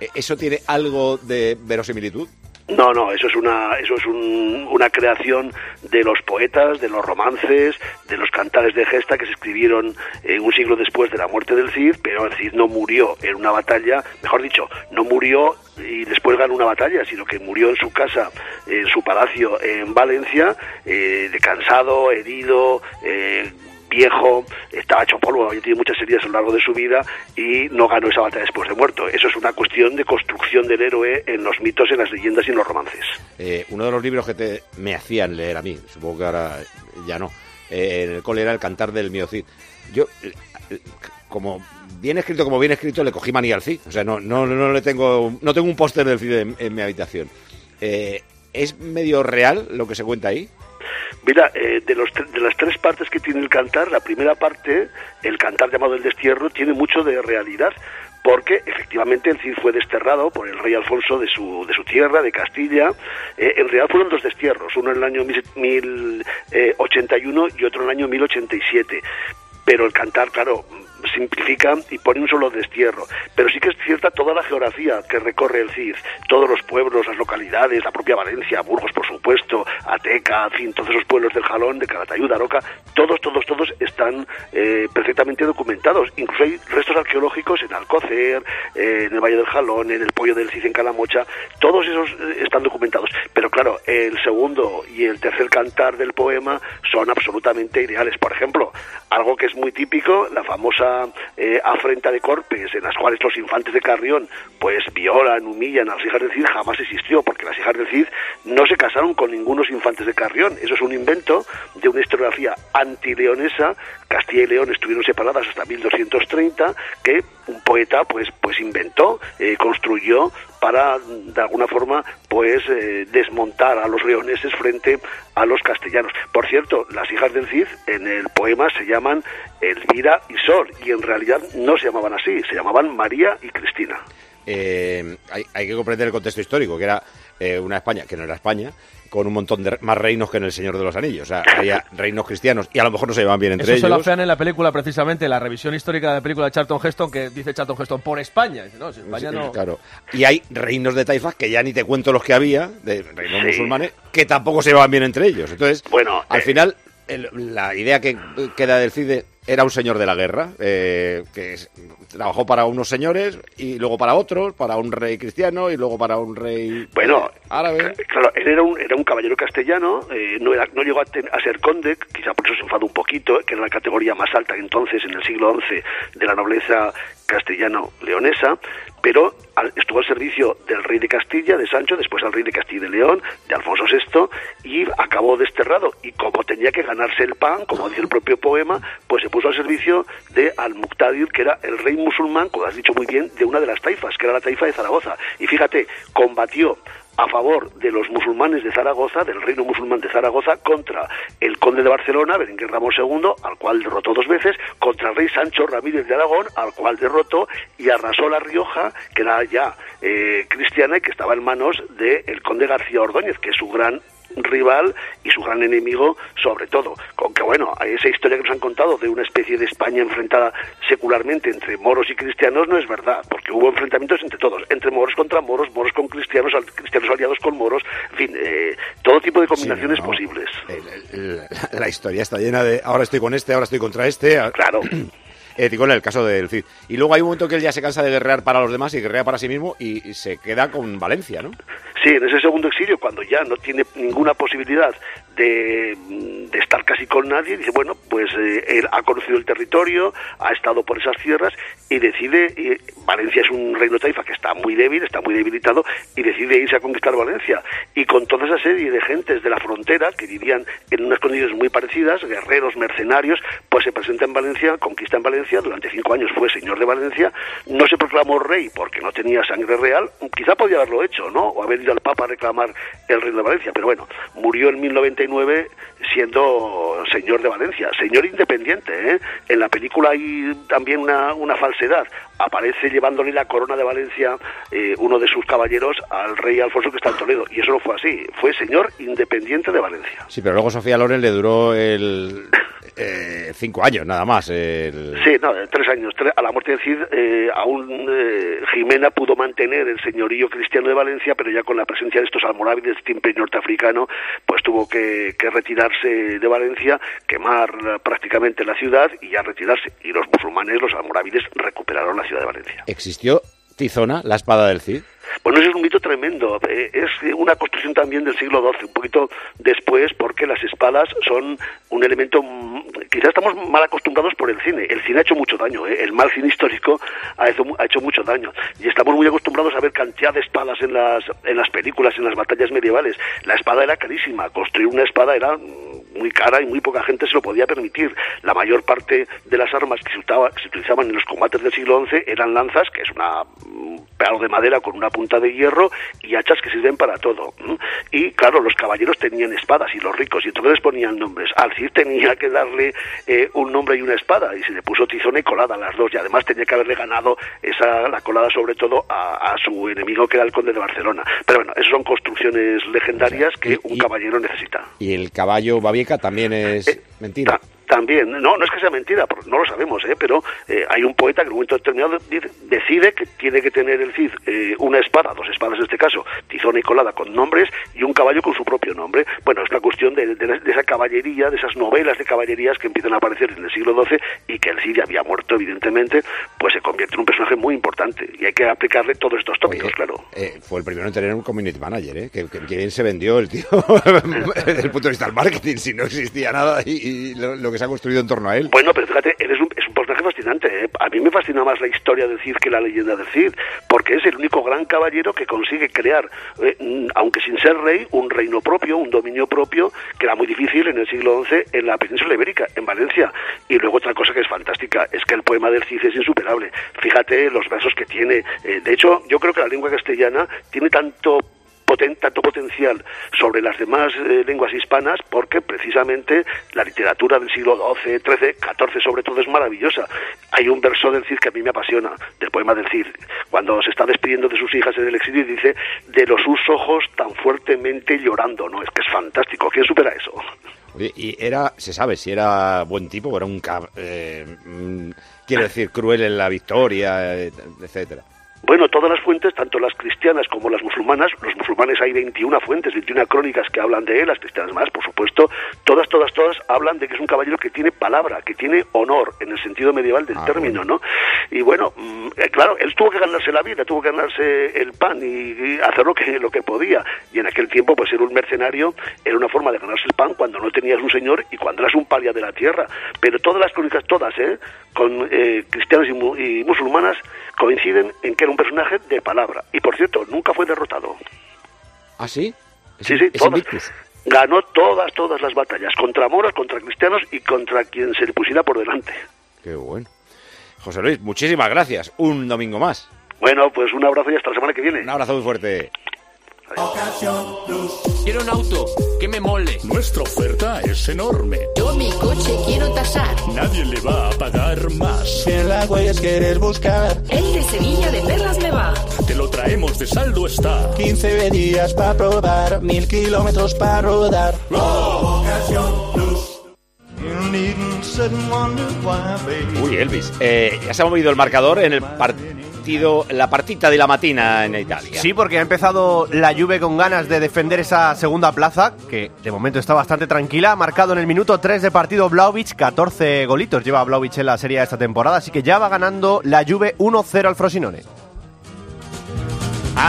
[SPEAKER 2] Eh, ¿Eso tiene algo de verosimilitud?
[SPEAKER 17] No, no, eso es una, eso es un- una creación de los poetas, de los romances, de los cantares de gesta que se escribieron eh, un siglo después de la muerte del Cid, pero el Cid no murió en una batalla, mejor dicho, no murió y después ganó una batalla, sino que murió en su casa, en su palacio en Valencia, eh, de cansado, herido, eh, viejo, estaba hecho polvo, había tenido muchas heridas a lo largo de su vida y no ganó esa batalla después de muerto. Eso es una cuestión de construcción del héroe en los mitos, en las leyendas y en los romances.
[SPEAKER 2] Eh, uno de los libros que te, me hacían leer a mí, supongo que ahora ya no, eh, en el cole era El cantar del mío Cid. Yo, eh, eh, como bien escrito, como bien escrito, le cogí manía al Cid. O sea, no, no, no le tengo, no tengo un póster del Cid en, en mi habitación. Eh, ¿Es medio real lo que se cuenta ahí?
[SPEAKER 17] Mira, eh, de, los, de las tres partes que tiene el cantar, la primera parte, el cantar llamado el destierro, tiene mucho de realidad, porque efectivamente el Cid fue desterrado por el rey Alfonso de su, de su tierra, de Castilla. Eh, en realidad fueron dos destierros, uno en el año 1081 y otro en el año 1087. Pero el cantar, claro, simplifica y pone un solo destierro. Pero sí que es cierta toda la geografía que recorre el Cid, todos los pueblos, las localidades, la propia Valencia, Burgos, por supuesto, Ateca, en fin, todos esos pueblos del Jalón, de Calatayud, Aroca, todos, todos, todos están eh, perfectamente documentados. Incluso hay restos arqueológicos en Alcocer, eh, en el Valle del Jalón, en el Pollo del Cid en Calamocha, todos esos eh, están documentados. Pero claro, el segundo y el tercer cantar del poema son absolutamente ideales. Por ejemplo, algo que es muy típico, la famosa eh, afrenta de Corpes, en las cuales los infantes de Carrión pues violan, humillan a las hijas del Cid, jamás existió, porque las hijas del Cid no se casaron con ningunos infantes de Carrión. Eso es un invento de una historiografía antileonesa. Castilla y León estuvieron separadas hasta 1230, que un poeta pues, pues inventó, eh, construyó para de alguna forma pues eh, desmontar a los leoneses frente a los castellanos. Por cierto, las hijas del Cid en el poema se llaman Elvira y Sol y en realidad no se llamaban así, se llamaban María y Cristina.
[SPEAKER 2] Eh, hay, hay que comprender el contexto histórico, que era eh, una España que no era España, con un montón de más reinos que en El Señor de los Anillos. O sea, había reinos cristianos y a lo mejor no se llevaban bien entre
[SPEAKER 11] Eso se lo
[SPEAKER 2] ellos.
[SPEAKER 11] afean en la película, precisamente, la revisión histórica de la película de Charlton Heston, que dice Charlton Heston por España. Dice, no, si España
[SPEAKER 2] Sí,
[SPEAKER 11] no.
[SPEAKER 2] Claro. Y hay reinos de taifas que ya ni te cuento los que había, de reinos
[SPEAKER 17] Sí.
[SPEAKER 2] musulmanes, que tampoco se llevaban bien entre ellos. Entonces,
[SPEAKER 17] Bueno,
[SPEAKER 2] al
[SPEAKER 17] eh,
[SPEAKER 2] final, el- la idea que queda del CIDE era un señor de la guerra, eh, que trabajó para unos señores y luego para otros, para un rey cristiano y luego para un rey
[SPEAKER 17] Bueno,
[SPEAKER 2] árabe.
[SPEAKER 17] Claro, él era un, era un caballero castellano, eh, no, era, no llegó a, ten- a ser conde, quizá por eso se enfadó un poquito, que era la categoría más alta entonces en el siglo XI de la nobleza castellano-leonesa, pero estuvo al servicio del rey de Castilla, de Sancho, después al rey de Castilla y León, de Alfonso VI, y acabó desterrado. Y como tenía que ganarse el pan, como dice el propio poema, pues se puso al servicio de Al-Muqtadir, que era el rey musulmán, como has dicho muy bien, de una de las taifas, que era la taifa de Zaragoza. Y fíjate, combatió a favor de los musulmanes de Zaragoza, del reino musulmán de Zaragoza, contra el conde de Barcelona, Berenguer Ramos II, al cual derrotó dos veces, contra el rey Sancho Ramírez de Aragón, al cual derrotó, y arrasó La Rioja, que era ya eh, cristiana y que estaba en manos del conde García Ordóñez, que es su gran rival y su gran enemigo sobre todo. Con que bueno, esa historia que nos han contado de una especie de España enfrentada secularmente entre moros y cristianos no es verdad, porque hubo enfrentamientos entre todos, entre moros contra moros, moros con cristianos, cristianos aliados con moros, en fin, eh, todo tipo de combinaciones
[SPEAKER 2] no.
[SPEAKER 17] posibles.
[SPEAKER 2] El- la historia está llena de ahora estoy con este, ahora estoy contra este.
[SPEAKER 17] Claro.
[SPEAKER 2] Digo, en el caso del Cid. Y luego hay un momento que él ya se cansa de guerrear para los demás y guerrea para sí mismo y, se queda con Valencia, ¿no?
[SPEAKER 17] Sí, en ese segundo exilio, cuando ya no tiene ninguna posibilidad de, de estar casi con nadie, dice, bueno, pues eh, él ha conocido el territorio, ha estado por esas tierras y decide, eh, Valencia es un reino taifa que está muy débil, está muy debilitado, y decide irse a conquistar Valencia. Y con toda esa serie de gentes de la frontera que vivían en unas condiciones muy parecidas, guerreros, mercenarios, pues se presenta en Valencia, conquista en Valencia, durante cinco años fue señor de Valencia, no se proclamó rey porque no tenía sangre real, quizá podía haberlo hecho, ¿no? O haber ido al Papa a reclamar el reino de Valencia, pero bueno, murió en 1099 siendo señor de Valencia, señor independiente, ¿eh? En la película hay también una, falsedad, aparece llevándole la corona de Valencia eh, uno de sus caballeros al rey Alfonso que está en Toledo, y eso no fue así, fue señor independiente de Valencia.
[SPEAKER 2] Sí, pero luego Sofía Loren le duró el eh, cinco años nada más. el-
[SPEAKER 17] Sí, no, eh, tres años. Tres- a la muerte de Cid, eh, aún eh, Jimena pudo mantener el señorío cristiano de Valencia, pero ya con la presencia de estos almorávides de este imperio norteafricano, pues tuvo que, que retirarse de Valencia, quemar prácticamente la ciudad y ya retirarse. Y los musulmanes, los almorávides, recuperaron la ciudad de Valencia.
[SPEAKER 2] ¿Existió Tizona, la espada del Cid?
[SPEAKER 17] Bueno, ese es un mito tremendo. Eh, Es una construcción también del siglo XII, un poquito después, porque las espadas son un elemento. mm, Quizás estamos mal acostumbrados por el cine. El cine ha hecho mucho daño, ¿eh? el mal cine histórico ha hecho, ha hecho mucho daño. Y estamos muy acostumbrados a ver cantidad de espadas en las, en las películas, en las batallas medievales. La espada era carísima. Construir una espada era mm, muy cara y muy poca gente se lo podía permitir. La mayor parte de las armas que se, utilizaban en los combates del siglo XI eran lanzas, que es una un pedazo de madera con una punta de hierro y hachas que sirven para todo. Y claro, los caballeros tenían espadas y los ricos, y entonces les ponían nombres. Al Cid tenía que darle eh, un nombre y una espada, y se le puso tizona y colada las dos, y además tenía que haberle ganado esa, la colada sobre todo a, a su enemigo que era el conde de Barcelona. Pero bueno, esas son construcciones legendarias que un caballero necesita.
[SPEAKER 2] Y el caballo Babieca también es
[SPEAKER 17] Eh,
[SPEAKER 2] mentira.
[SPEAKER 17] También, no, no es que sea mentira, no lo sabemos, ¿eh? pero eh, hay un poeta que en un momento determinado decide que tiene que tener el Cid eh, una espada, dos espadas en este caso, tizona y colada con nombres y un caballo con su propio nombre. Bueno, es una cuestión de, de- de esa caballería, de esas novelas de caballerías que empiezan a aparecer en el siglo XII y que el Cid ya había muerto, evidentemente, pues se convierte en un personaje muy importante y hay que aplicarle todos estos tópicos, claro.
[SPEAKER 2] Eh, fue el primero en tener un community manager, ¿eh? Que, que- que bien se vendió el tío desde el punto de vista del marketing, si no existía nada y, y lo, lo que se ha construido en torno a él.
[SPEAKER 17] Bueno, pero fíjate, él es un, es un personaje fascinante. ¿eh? A mí me fascina más la historia del Cid que la leyenda del Cid, porque es el único gran caballero que consigue crear, eh, mm, aunque sin ser rey, un reino propio, un dominio propio, que era muy difícil en el siglo XI en la península ibérica, en Valencia. Y luego otra cosa que es fantástica, es que el poema del Cid es insuperable. Fíjate los versos que tiene. eh, de hecho, yo creo que la lengua castellana tiene tanto poten- tanto potencial sobre las demás eh, lenguas hispanas porque precisamente la literatura del siglo XII, XIII, XIV sobre todo es maravillosa. Hay un verso del Cid que a mí me apasiona, del poema del Cid, cuando se está despidiendo de sus hijas en el exilio y dice de los sus ojos tan fuertemente llorando, ¿no? Es que es fantástico, ¿quién supera eso?
[SPEAKER 2] Y era, se sabe si era buen tipo era un, eh, mm, quiero decir, cruel en la victoria, eh, etcétera.
[SPEAKER 17] Bueno, todas las fuentes, tanto las cristianas como las musulmanas, los musulmanes hay 21 fuentes, 21 crónicas que hablan de él, las cristianas más, por supuesto, todas, todas, todas hablan de que es un caballero que tiene palabra, que tiene honor, en el sentido medieval del
[SPEAKER 2] Ah,
[SPEAKER 17] término, ¿no? Y bueno, mm, eh, claro, él tuvo que ganarse la vida, tuvo que ganarse el pan y, y hacer lo que, lo que podía. Y en aquel tiempo, pues ser un mercenario era una forma de ganarse el pan cuando no tenías un señor y cuando eras un paria de la tierra. Pero todas las crónicas, todas, ¿eh? Con eh, cristianos y, mu- y musulmanas, coinciden en que era un personaje de palabra. Y por cierto, nunca fue derrotado.
[SPEAKER 2] ¿Ah, sí?
[SPEAKER 17] Sí, sí,
[SPEAKER 2] es
[SPEAKER 17] todas.
[SPEAKER 2] invictus.
[SPEAKER 17] Ganó todas, todas las batallas, contra moros, contra cristianos y contra quien se le pusiera por delante.
[SPEAKER 2] Qué bueno. José Luis, muchísimas gracias. Un domingo más.
[SPEAKER 17] Bueno, pues un abrazo y hasta la semana que viene.
[SPEAKER 2] Un abrazo muy fuerte.
[SPEAKER 18] Quiero un auto que me mole.
[SPEAKER 19] Nuestra oferta es enorme.
[SPEAKER 18] Yo mi coche quiero tasar.
[SPEAKER 19] Nadie le va a pagar más.
[SPEAKER 18] Si en las huellas quieres buscar. El de Sevilla de Perlas me va.
[SPEAKER 19] Te lo traemos de saldo está.
[SPEAKER 18] 15 días para probar, mil kilómetros para rodar.
[SPEAKER 2] Uy, Elvis. eh, ya se ha movido el marcador en el partido, la partita de la matina en Italia.
[SPEAKER 12] Sí, porque ha empezado la Juve con ganas de defender esa segunda plaza, que de momento está bastante tranquila. Ha marcado en el minuto 3 de partido Vlaovic, 14 golitos lleva Vlaovic en la serie de esta temporada, así que ya va ganando la Juve 1-0 al Frosinone.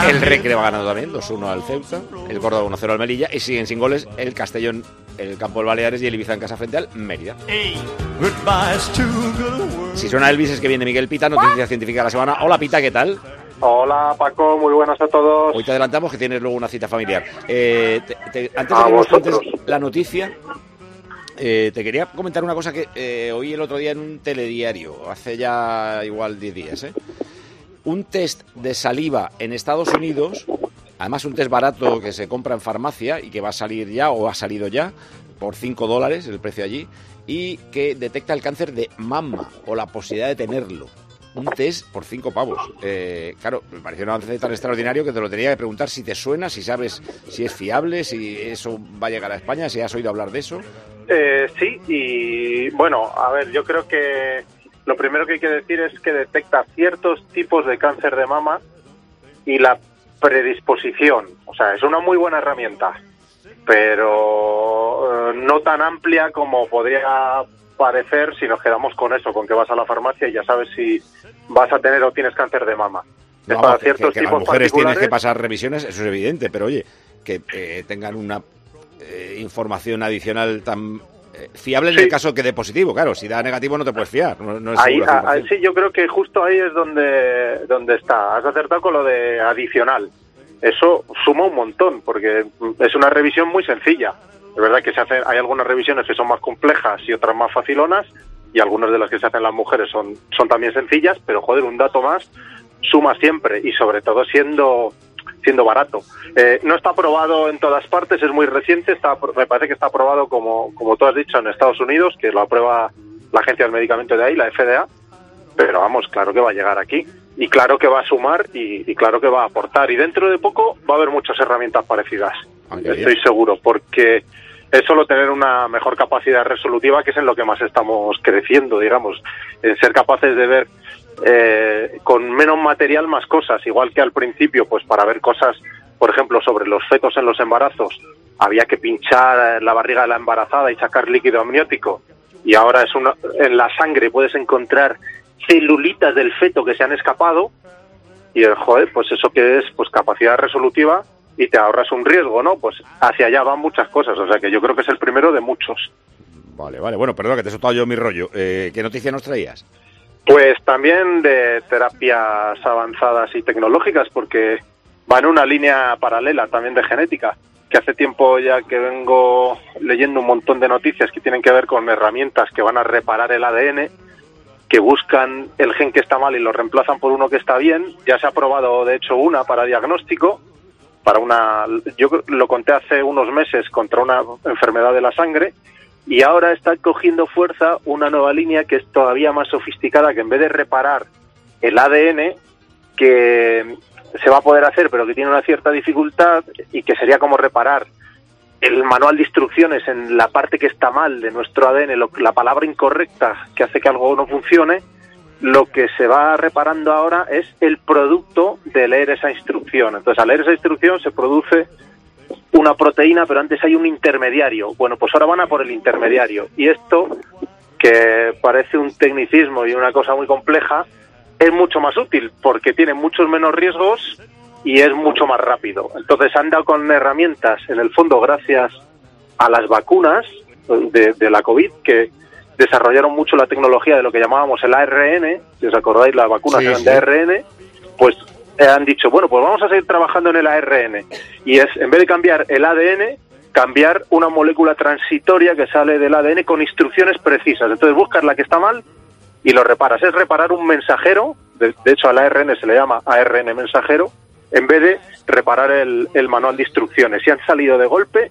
[SPEAKER 2] el Recre va ganando también 2-1 al Ceuta, el Córdoba 1-0 al Melilla y siguen sin goles el Castellón, el Campo del Baleares y el Ibiza en casa frente al Mérida. Si suena Elvis es que viene Miguel Pita, noticia científica de la semana. Hola Pita, ¿qué tal?
[SPEAKER 20] Hola Paco, muy buenas a todos.
[SPEAKER 2] Hoy te adelantamos que tienes luego una cita familiar. Eh, te- te- antes de que nos cuentes la noticia, eh, te quería comentar una cosa que eh, oí el otro día en un telediario, hace ya igual 10 días. ¿eh? Un test de saliva en Estados Unidos, además un test barato que se compra en farmacia y que va a salir ya o ha salido ya por 5 dólares el precio allí, y que detecta el cáncer de mama o la posibilidad de tenerlo. Un test por 5 pavos. Eh, claro, me pareció un avance tan extraordinario que te lo tenía que preguntar si te suena, si sabes si es fiable, si eso va a llegar a España, si has oído hablar de eso.
[SPEAKER 20] Eh, sí, y bueno, a ver, yo creo que lo primero que hay que decir es que detecta ciertos tipos de cáncer de mama y la predisposición. O sea, es una muy buena herramienta, pero eh, no tan amplia como podría parecer si nos quedamos con eso, con que vas a la farmacia y ya sabes si vas a tener o tienes cáncer de mama. Es
[SPEAKER 2] No,
[SPEAKER 20] para
[SPEAKER 2] que-
[SPEAKER 20] ciertos
[SPEAKER 2] que, que las
[SPEAKER 20] tipos
[SPEAKER 2] mujeres tienes que pasar revisiones, eso es evidente, pero oye, que eh, tengan una eh, información adicional tan fiable en el caso que dé positivo. Claro, si da negativo no te puedes fiar. No, no es
[SPEAKER 20] Ahí,
[SPEAKER 2] seguro al
[SPEAKER 20] a- a-
[SPEAKER 2] 100%.
[SPEAKER 20] sí, yo creo que justo ahí es donde, donde está. Has acertado con lo de adicional. Eso suma un montón, porque es una revisión muy sencilla. Es verdad que se hacen, hay algunas revisiones que son más complejas y otras más facilonas, y algunas de las que se hacen las mujeres son, son también sencillas, pero joder, un dato más suma siempre, y sobre todo siendo siendo barato. Eh, no está aprobado en todas partes, es muy reciente, está, me parece que está aprobado, como, como tú has dicho, en Estados Unidos, que lo aprueba la Agencia del Medicamento de ahí, la FDA, pero vamos, claro que va a llegar aquí. Y claro que va a sumar y, y claro que va a aportar. Y dentro de poco va a haber muchas herramientas parecidas.
[SPEAKER 2] qué
[SPEAKER 20] Estoy seguro, porque es solo tener una mejor capacidad resolutiva, que es en lo que más estamos creciendo, digamos, en ser capaces de ver eh, con menos material más cosas, igual que al principio, pues para ver cosas, por ejemplo, sobre los fetos en los embarazos, había que pinchar la barriga de la embarazada y sacar líquido amniótico, y ahora es una, en la sangre puedes encontrar celulitas del feto que se han escapado, y el joder, pues eso que es pues capacidad resolutiva y te ahorras un riesgo, ¿no? Pues hacia allá van muchas cosas, o sea que yo creo que es el primero de muchos.
[SPEAKER 2] Vale, vale. Bueno, perdón que te he soltado yo mi rollo. Eh, ¿Qué noticia nos traías?
[SPEAKER 20] Pues también de terapias avanzadas y tecnológicas, porque va en una línea paralela también de genética, que hace tiempo ya que vengo leyendo un montón de noticias que tienen que ver con herramientas que van a reparar el ADN, que buscan el gen que está mal y lo reemplazan por uno que está bien. Ya se ha probado, de hecho, una para diagnóstico, para una, yo lo conté hace unos meses contra una enfermedad de la sangre, y ahora está cogiendo fuerza una nueva línea que es todavía más sofisticada, que en vez de reparar el ADN, que se va a poder hacer, pero que tiene una cierta dificultad, y que sería como reparar el manual de instrucciones en la parte que está mal de nuestro ADN, lo- la palabra incorrecta que hace que algo no funcione, lo que se va reparando ahora es el producto de leer esa instrucción. Entonces, al leer esa instrucción se produce una proteína, pero antes hay un intermediario. Bueno, pues ahora van a por el intermediario. Y esto, que parece un tecnicismo y una cosa muy compleja, es mucho más útil porque tiene muchos menos riesgos y es mucho más rápido. Entonces han dado con herramientas, en el fondo, gracias a las vacunas de, de la COVID, que desarrollaron mucho la tecnología de lo que llamábamos el ARN, si os acordáis, las vacunas
[SPEAKER 2] Sí,
[SPEAKER 20] eran
[SPEAKER 2] sí.
[SPEAKER 20] de ARN, pues eh, han dicho, bueno, pues vamos a seguir trabajando en el ARN. Y es, en vez de cambiar el ADN, cambiar una molécula transitoria que sale del ADN con instrucciones precisas. Entonces buscas la que está mal y lo reparas. Es reparar un mensajero, de, hecho al ARN se le llama ARN mensajero, en vez de reparar el, el manual de instrucciones. Y han salido de golpe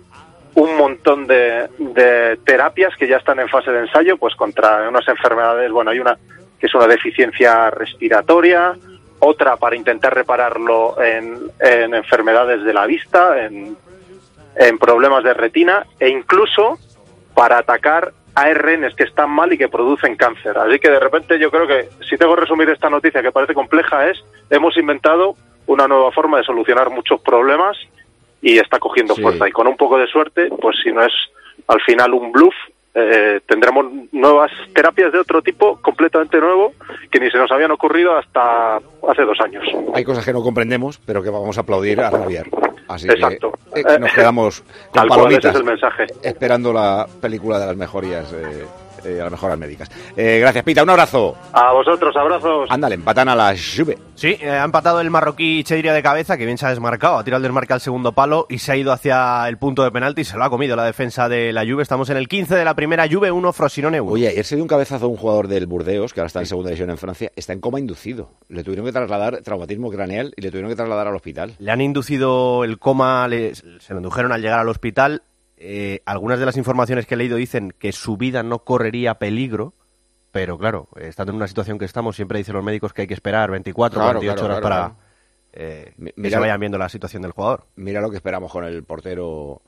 [SPEAKER 20] un montón de, de terapias que ya están en fase de ensayo, pues contra unas enfermedades, bueno, hay una que es una deficiencia respiratoria, otra para intentar repararlo en, en enfermedades de la vista, en, en problemas de retina e incluso para atacar ARNs que están mal y que producen cáncer. Así que de repente yo creo que, si tengo que resumir esta noticia que parece compleja, es hemos inventado una nueva forma de solucionar muchos problemas y está cogiendo
[SPEAKER 2] Sí.
[SPEAKER 20] fuerza. Y con un poco de suerte, pues si no es al final un bluff, eh, tendremos nuevas terapias de otro tipo, completamente nuevo, que ni se nos habían ocurrido hasta hace dos años.
[SPEAKER 2] Hay cosas que no comprendemos, pero que vamos a aplaudir a rabiar. Así
[SPEAKER 20] Exacto.
[SPEAKER 2] que eh, nos quedamos con
[SPEAKER 20] Tal cual, ese
[SPEAKER 2] palomitas
[SPEAKER 20] es el mensaje.
[SPEAKER 2] esperando la película de las mejorías, eh, eh, las mejoras médicas. Eh, gracias, Pita. Un abrazo.
[SPEAKER 20] A vosotros, abrazos.
[SPEAKER 2] Ándale, empatan a la Juve.
[SPEAKER 12] Sí, eh, ha empatado el marroquí Cheiria de cabeza, que bien se ha desmarcado, ha tirado el desmarque al segundo palo y se ha ido hacia el punto de penalti y se lo ha comido la defensa de la Juve. Estamos en el 15 de la primera Juve, 1 Frosinone 1.
[SPEAKER 2] Oye, ayer se dio un cabezazo a un jugador del Burdeos, que ahora está en segunda división en Francia, está en coma inducido. Le tuvieron que trasladar traumatismo craneal y le tuvieron que trasladar al hospital.
[SPEAKER 12] Le han inducido el coma, le- se lo indujeron al llegar al hospital. Eh, algunas de las informaciones que he leído dicen que su vida no correría peligro, pero claro, eh, estando en una situación que estamos, siempre dicen los médicos que hay que esperar 24,
[SPEAKER 2] Claro,
[SPEAKER 12] 48
[SPEAKER 2] claro,
[SPEAKER 12] horas
[SPEAKER 2] claro,
[SPEAKER 12] para
[SPEAKER 2] claro.
[SPEAKER 12] eh, que se vayan viendo la situación del jugador.
[SPEAKER 2] Mira lo que esperamos con el portero.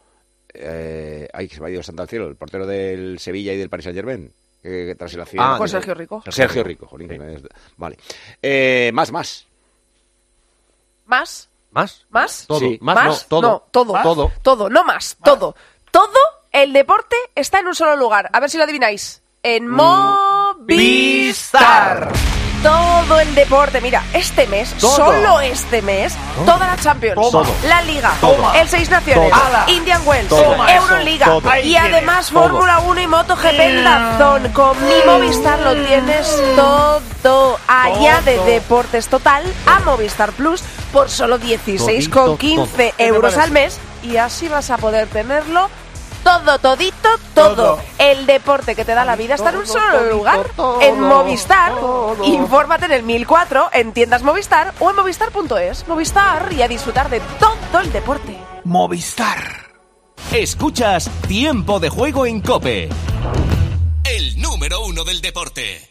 [SPEAKER 2] Eh, ay, que se me ha ido santo al cielo. El portero del Sevilla y del Paris Saint Germain. Que, que tras el accidente.
[SPEAKER 3] Ah, Con Sergio Rico.
[SPEAKER 2] Sergio Rico, jolín, que me es- Vale. Eh, más, más.
[SPEAKER 3] ¿Más?
[SPEAKER 12] ¿Más?
[SPEAKER 3] ¿Más?
[SPEAKER 12] Todo.
[SPEAKER 2] Sí.
[SPEAKER 12] Más, no, todo.
[SPEAKER 3] No, todo.
[SPEAKER 12] ¿Más? Todo.
[SPEAKER 3] Todo, no más, todo. Todo el deporte está en un solo lugar. A ver si lo adivináis. En Movistar. Todo el deporte, mira, este mes,
[SPEAKER 21] Todo.
[SPEAKER 3] solo este mes, toda la Champions,
[SPEAKER 21] Toma.
[SPEAKER 3] la Liga,
[SPEAKER 21] Toma.
[SPEAKER 3] el Seis Naciones,
[SPEAKER 21] Toma.
[SPEAKER 3] Indian Wells. Euroliga y además. Fórmula 1 y MotoGP en Dazón. Con mi Movistar lo tienes todo. Allá de. Deportes Total a Movistar Plus por solo 16,15
[SPEAKER 21] Todito, todo.
[SPEAKER 3] euros
[SPEAKER 21] ¿Qué te
[SPEAKER 3] al mes y así vas a poder tenerlo todo, todito, todo.
[SPEAKER 21] Todo.
[SPEAKER 3] El deporte que te da la vida está en un solo lugar, en Movistar. Infórmate en el 1004, en tiendas Movistar o en movistar.es. Movistar y a disfrutar de todo el deporte.
[SPEAKER 22] Movistar. Escuchas Tiempo de Juego en Cope. El número uno del deporte.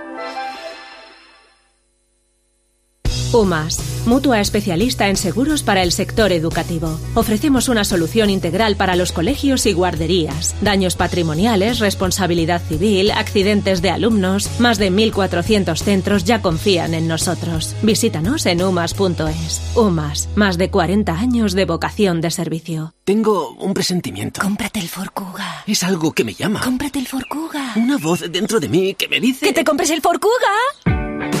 [SPEAKER 23] UMAS, mutua especialista en seguros para el sector educativo. Ofrecemos una solución integral para los colegios y guarderías. Daños patrimoniales, responsabilidad civil, accidentes de alumnos. Más de 1.400 centros ya confían en nosotros. Visítanos en umas.es. UMAS, más de 40 años de vocación de servicio.
[SPEAKER 22] Tengo un presentimiento.
[SPEAKER 23] Cómprate el Forcuga.
[SPEAKER 22] Es algo que me llama.
[SPEAKER 23] Cómprate el Forcuga.
[SPEAKER 22] Una voz dentro de mí que me dice...
[SPEAKER 23] ¡Que te compres el Forcuga!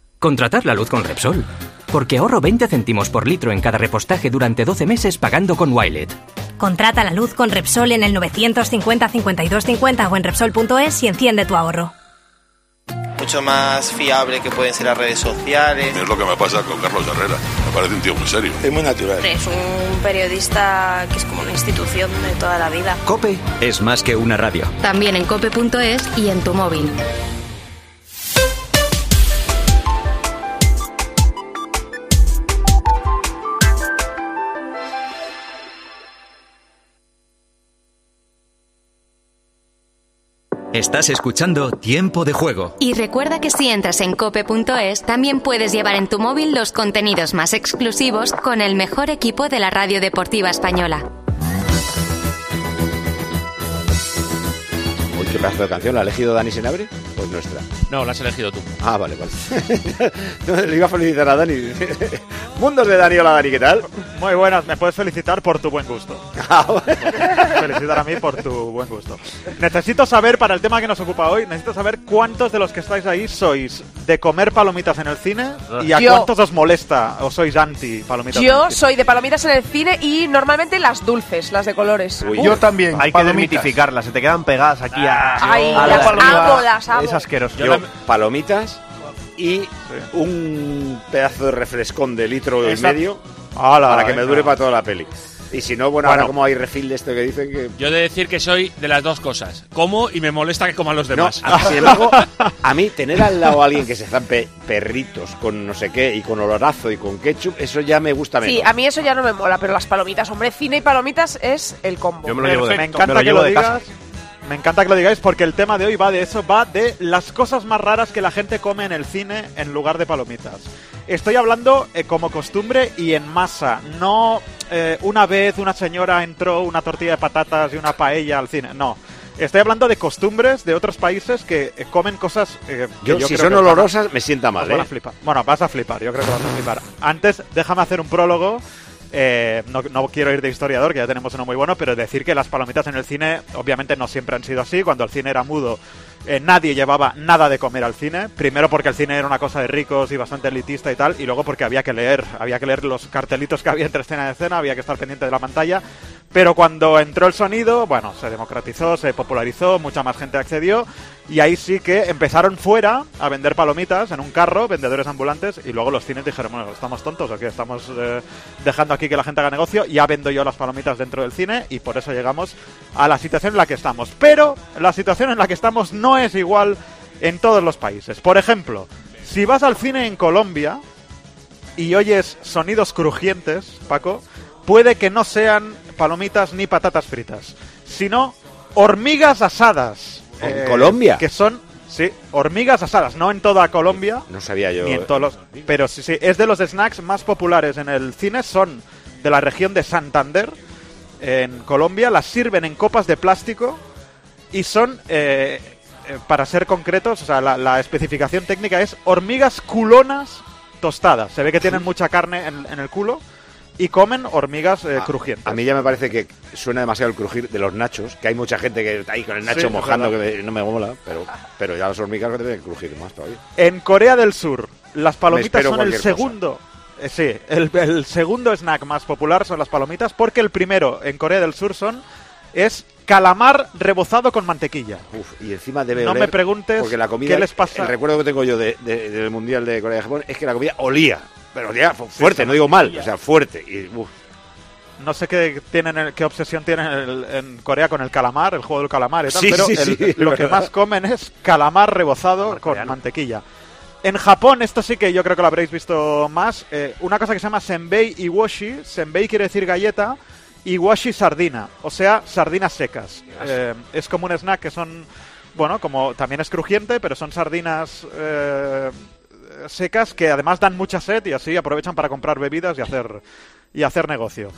[SPEAKER 6] Contratar la luz con Repsol. Porque ahorro 20 céntimos por litro en cada repostaje durante 12 meses pagando con Wilet.
[SPEAKER 24] Contrata la luz con Repsol en el 950 52 50 o en Repsol.es y enciende tu ahorro.
[SPEAKER 25] Mucho más fiable que pueden ser las redes sociales.
[SPEAKER 26] Es lo que me pasa con Carlos Herrera. Me parece un tío muy serio.
[SPEAKER 25] Es muy natural.
[SPEAKER 21] Es un periodista que es como una institución de toda la vida.
[SPEAKER 9] Cope es más que una radio.
[SPEAKER 27] También en cope.es y en tu móvil.
[SPEAKER 9] Estás escuchando Tiempo de Juego.
[SPEAKER 27] Y recuerda que si entras en cope.es, también puedes llevar en tu móvil los contenidos más exclusivos con el mejor equipo de la radio deportiva española.
[SPEAKER 2] Qué pedazo de canción. ¿La ha elegido Dani Senabre? Pues nuestra.
[SPEAKER 4] No, la has elegido tú.
[SPEAKER 2] Ah, vale, vale. No, Le iba a felicitar a Dani. Mundos de Dani. Hola, Dani, ¿qué tal?
[SPEAKER 28] Muy buenas, me puedes felicitar por tu buen gusto.
[SPEAKER 2] Ah,
[SPEAKER 28] felicitar a mí por tu buen gusto. Necesito saber, para el tema que nos ocupa hoy, necesito saber cuántos de los que estáis ahí sois de comer palomitas en el cine y a
[SPEAKER 3] Yo.
[SPEAKER 28] cuántos os molesta o sois anti palomitas. en
[SPEAKER 3] Yo
[SPEAKER 28] el cine.
[SPEAKER 3] soy de palomitas en el cine y normalmente las dulces, las de colores. Uf.
[SPEAKER 12] Hay que desmitificarlas, se te quedan pegadas aquí a,
[SPEAKER 3] Ay,
[SPEAKER 12] a
[SPEAKER 3] las
[SPEAKER 12] saliva.
[SPEAKER 3] amo, las amo.
[SPEAKER 12] Es asqueroso.
[SPEAKER 2] Yo, palomitas y un pedazo de refrescón de litro y medio para que me dure para toda la peli. Y si no, bueno,
[SPEAKER 28] Bueno.
[SPEAKER 2] ahora como hay refil de esto que dicen que...
[SPEAKER 4] Yo he de decir que soy de las dos cosas. Como y me molesta que coman los demás.
[SPEAKER 2] a- sin embargo, a mí tener al lado a alguien que se zampe perritos con no sé qué y con olorazo y con ketchup, eso ya me gusta menos.
[SPEAKER 3] Sí, a mí eso ya no me mola, pero las palomitas, hombre, cine y palomitas es el combo.
[SPEAKER 12] Yo me lo llevo de-
[SPEAKER 28] Me
[SPEAKER 12] me
[SPEAKER 28] encanta
[SPEAKER 12] lo
[SPEAKER 28] que
[SPEAKER 12] llevo
[SPEAKER 28] lo
[SPEAKER 12] de casa.
[SPEAKER 28] Me encanta que lo digáis porque el tema de hoy va de eso, va de las cosas más raras que la gente come en el cine en lugar de palomitas. Estoy hablando eh, como costumbre y en masa, no eh, una vez una señora entró una tortilla de patatas y una paella al cine, no. Estoy hablando de costumbres de otros países que eh, comen cosas eh, que
[SPEAKER 2] Yo,
[SPEAKER 28] yo
[SPEAKER 2] si
[SPEAKER 28] creo
[SPEAKER 2] son
[SPEAKER 28] que os van a-
[SPEAKER 2] olorosas, me sienta mal,
[SPEAKER 28] van a flipar. Bueno, vas a flipar, yo creo que vas a flipar. Antes, déjame hacer un prólogo. Eh, no, no quiero ir de historiador, que ya tenemos uno muy bueno, pero decir que las palomitas en el cine, obviamente no siempre han sido así. Cuando el cine era mudo, eh, nadie llevaba nada de comer al cine. Primero porque el cine era una cosa de ricos y bastante elitista y tal, y luego porque había que leer, había que leer los cartelitos que había entre escena y escena, había que estar pendiente de la pantalla. Pero cuando entró el sonido, bueno, se democratizó, se popularizó, mucha más gente accedió y ahí sí que empezaron fuera a vender palomitas en un carro, vendedores ambulantes, y luego los cines dijeron, bueno, ¿estamos tontos o? Estamos eh, dejando aquí que la gente haga negocio, ya vendo yo las palomitas dentro del cine y por eso llegamos a la situación en la que estamos. Pero la situación en la que estamos no es igual en todos los países. Por ejemplo, si vas al cine en Colombia y oyes sonidos crujientes, Paco, puede que no sean palomitas ni patatas fritas, sino hormigas asadas.
[SPEAKER 2] ¿En Colombia?
[SPEAKER 28] Que son, sí, hormigas asadas, no en toda Colombia,
[SPEAKER 2] No sabía yo.
[SPEAKER 28] ni en todos los... Pero sí, sí, es de los snacks más populares en el cine, son de la región de Santander, en Colombia, las sirven en copas de plástico y son, eh, eh, para ser concretos, o sea, la, la especificación técnica es hormigas culonas tostadas. Se ve que tienen mucha carne en, en el culo y comen hormigas eh, crujientes.
[SPEAKER 2] A mí ya me parece que suena demasiado el crujir de los nachos, que hay mucha gente que está ahí con el nacho
[SPEAKER 28] Sí,
[SPEAKER 2] mojando, que me- no me mola, pero, pero ya las hormigas deben crujir más todavía.
[SPEAKER 28] En Corea del Sur, las palomitas son el segundo. eh, sí, el, el segundo snack más popular son las palomitas, porque el primero en Corea del Sur son es calamar rebozado con mantequilla.
[SPEAKER 2] Uf, y encima debe
[SPEAKER 28] No
[SPEAKER 2] oler,
[SPEAKER 28] me preguntes
[SPEAKER 2] porque la comida,
[SPEAKER 28] qué les pasa.
[SPEAKER 2] El recuerdo que tengo yo de- de- del Mundial de Corea y Japón es que la comida olía, pero olía fu- fuerte, no digo mal, o sea, fuerte. Y, uf,
[SPEAKER 28] No sé qué tienen qué obsesión tienen el- en Corea con el calamar, el juego del calamar y tal,
[SPEAKER 2] Sí,
[SPEAKER 28] pero
[SPEAKER 2] sí,
[SPEAKER 28] el-
[SPEAKER 2] sí,
[SPEAKER 28] lo que más comen es calamar rebozado con mantequilla. En Japón, esto sí que yo creo que lo habréis visto más, eh, una cosa que se llama senbei iwashi, senbei quiere decir galleta, iwashi sardina, o sea, sardinas secas. Eh, es como un snack que son, bueno, como también es crujiente, pero son sardinas eh, secas que además dan mucha sed y así aprovechan para comprar bebidas y hacer, y hacer negocio.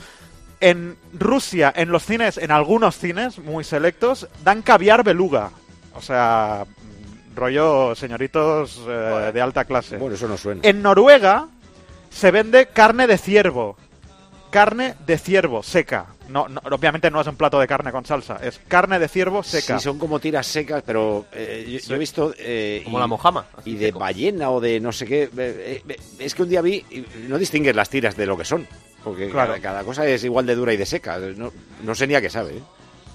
[SPEAKER 28] En Rusia, en los cines, en algunos cines muy selectos, dan caviar beluga. O sea, mm, rollo señoritos eh, de alta clase.
[SPEAKER 2] Bueno, eso no suena.
[SPEAKER 28] En Noruega se vende carne de ciervo. Carne de ciervo seca. No, no- obviamente no es un plato de carne con salsa, es carne de ciervo seca.
[SPEAKER 2] Sí, son como tiras secas, pero eh, yo, yo he visto... eh,
[SPEAKER 28] Como
[SPEAKER 2] y-
[SPEAKER 28] la mojama,
[SPEAKER 2] Y de ballena o de no sé qué. eh, eh, es que un día vi, y no distingues las tiras de lo que son. Porque
[SPEAKER 28] Claro.
[SPEAKER 2] cada, cada cosa es igual de dura y de seca. No, no sé ni a qué sabe.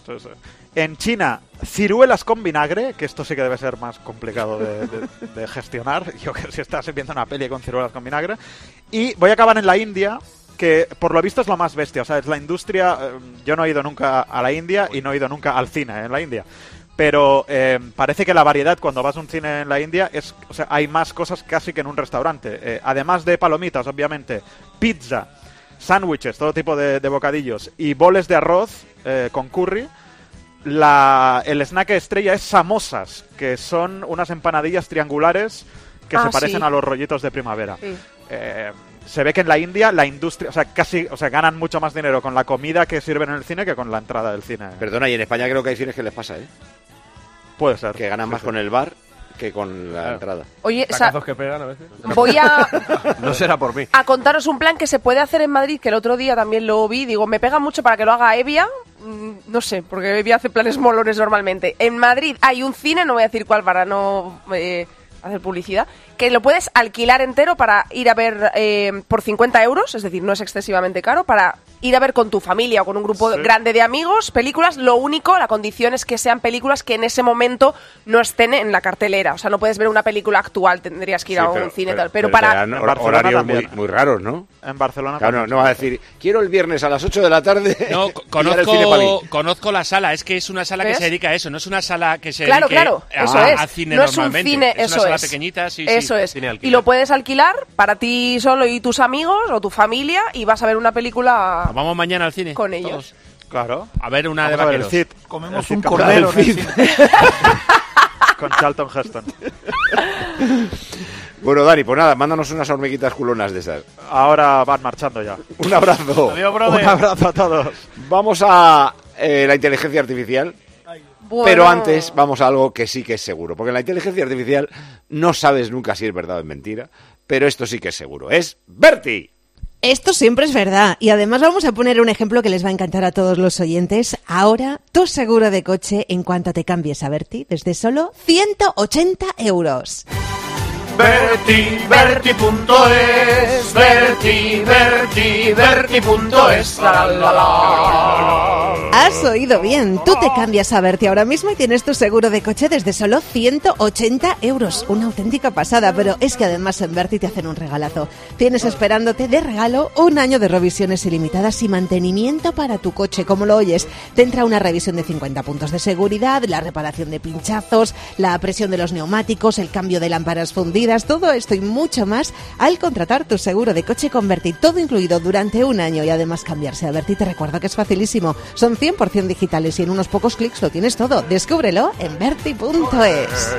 [SPEAKER 28] Entonces, en China, ciruelas con vinagre, que esto sí que debe ser más complicado de, de- de gestionar. Yo que si estás viendo una peli con ciruelas con vinagre. Y voy a acabar en la India, que por lo visto es lo más bestia. O sea, es la industria. eh, yo no he ido nunca a la India y no he ido nunca al cine en la India. Pero eh, parece que la variedad cuando vas a un cine en la India es, o sea, hay más cosas casi que en un restaurante. Eh, además de palomitas, obviamente, pizza, sándwiches, todo tipo de, de bocadillos y boles de arroz eh, con curry. La, el snack estrella es samosas, que son unas empanadillas triangulares que
[SPEAKER 3] Ah,
[SPEAKER 28] se parecen
[SPEAKER 3] sí.
[SPEAKER 28] a los rollitos de primavera.
[SPEAKER 3] Sí.
[SPEAKER 28] Eh, se ve que en la India la industria, o sea, casi, o sea, ganan mucho más dinero con la comida que sirven en el cine que con la entrada del cine.
[SPEAKER 2] Perdona, y en España creo que hay cines que les pasa, ¿eh?
[SPEAKER 28] Puede ser.
[SPEAKER 2] Que ganan
[SPEAKER 28] Sí,
[SPEAKER 2] más
[SPEAKER 28] sí.
[SPEAKER 2] con el bar que con la entrada.
[SPEAKER 3] Oye, sa-
[SPEAKER 12] Tacazos que pegan a veces.
[SPEAKER 3] voy a,
[SPEAKER 12] No será por mí.
[SPEAKER 3] a contaros un plan que se puede hacer en Madrid, que el otro día también lo vi. Digo, me pega mucho para que lo haga Evia. Mm, No sé, porque Evia hace planes molones normalmente. En Madrid hay un cine, no voy a decir cuál para no eh, hacer publicidad, que lo puedes alquilar entero para ir a ver eh, por 50 euros, es decir, no es excesivamente caro, para ir a ver con tu familia o con un grupo
[SPEAKER 28] Sí.
[SPEAKER 3] grande de amigos películas. Lo único, la condición es que sean películas que en ese momento no estén en la cartelera. O sea, no puedes ver una película actual, tendrías que ir
[SPEAKER 2] Sí,
[SPEAKER 3] a un
[SPEAKER 2] pero-
[SPEAKER 3] cine
[SPEAKER 2] pero-
[SPEAKER 3] tal. Pero,
[SPEAKER 2] pero
[SPEAKER 3] para...
[SPEAKER 28] En
[SPEAKER 2] hor- horarios muy, muy raros, ¿no?
[SPEAKER 28] En Barcelona
[SPEAKER 2] Claro, no, no va a decir, quiero el viernes a las 8 de la tarde.
[SPEAKER 4] No,
[SPEAKER 2] pillar el cine para
[SPEAKER 4] conozco,
[SPEAKER 2] mí".
[SPEAKER 4] conozco la sala, es que es una sala
[SPEAKER 3] ¿Ves?
[SPEAKER 4] que se dedica a eso, no es una sala que se
[SPEAKER 3] Claro,
[SPEAKER 4] dedique
[SPEAKER 3] claro,
[SPEAKER 4] a,
[SPEAKER 3] eso
[SPEAKER 4] a
[SPEAKER 3] es.
[SPEAKER 4] cine
[SPEAKER 3] no es un
[SPEAKER 4] normalmente.
[SPEAKER 3] cine,
[SPEAKER 4] es
[SPEAKER 3] eso
[SPEAKER 4] una sala
[SPEAKER 3] es.
[SPEAKER 4] pequeñita, sí,
[SPEAKER 3] eso
[SPEAKER 4] sí.
[SPEAKER 3] es.
[SPEAKER 12] Cine
[SPEAKER 3] Y lo puedes alquilar para ti solo y tus amigos o tu familia y vas a ver una película
[SPEAKER 4] Vamos mañana al cine.
[SPEAKER 3] con ellos.
[SPEAKER 4] todos.
[SPEAKER 28] Claro.
[SPEAKER 4] A ver una
[SPEAKER 28] Vamos
[SPEAKER 4] de
[SPEAKER 28] a ver el
[SPEAKER 4] vaqueros.
[SPEAKER 28] Cid.
[SPEAKER 29] Comemos
[SPEAKER 28] El Cid
[SPEAKER 29] un cordero
[SPEAKER 28] del
[SPEAKER 29] en el
[SPEAKER 28] Cid.
[SPEAKER 29] cine.
[SPEAKER 28] Con Charlton Heston.
[SPEAKER 2] Bueno, Dani, pues nada, mándanos unas hormiguitas culonas de esas.
[SPEAKER 28] Ahora van marchando ya.
[SPEAKER 2] Un abrazo.
[SPEAKER 29] Adiós, brother.
[SPEAKER 28] Un abrazo a todos.
[SPEAKER 2] Vamos a eh, la inteligencia artificial.
[SPEAKER 3] Bueno.
[SPEAKER 2] Pero antes vamos a algo que sí que es seguro. Porque en la inteligencia artificial no sabes nunca si es verdad o es mentira. Pero esto sí que es seguro. Es Bertie.
[SPEAKER 30] Esto siempre es verdad. Y además vamos a poner un ejemplo que les va a encantar a todos los oyentes. Ahora, tu seguro de coche en cuanto te cambies a Berti, desde solo 180 euros.
[SPEAKER 29] Berti, Berti.es, Berti, Berti, Berti.es. La, la, la.
[SPEAKER 30] Has oído bien. Tú te cambias a Berti ahora mismo y tienes tu seguro de coche desde solo 180 euros. Una auténtica pasada, pero es que además en Berti te hacen un regalazo. Tienes esperándote de regalo un año de revisiones ilimitadas y mantenimiento para tu coche. Como lo oyes, te entra una revisión de 50 puntos de seguridad, la reparación de pinchazos, la presión de los neumáticos, el cambio de lámparas fundidas, todo esto y mucho más al contratar tu seguro de coche con Berti. Todo incluido durante un año y además cambiarse a Berti te recuerdo que es facilísimo. Son 100% digitales y en unos pocos clics lo tienes todo. Descúbrelo en berti.es.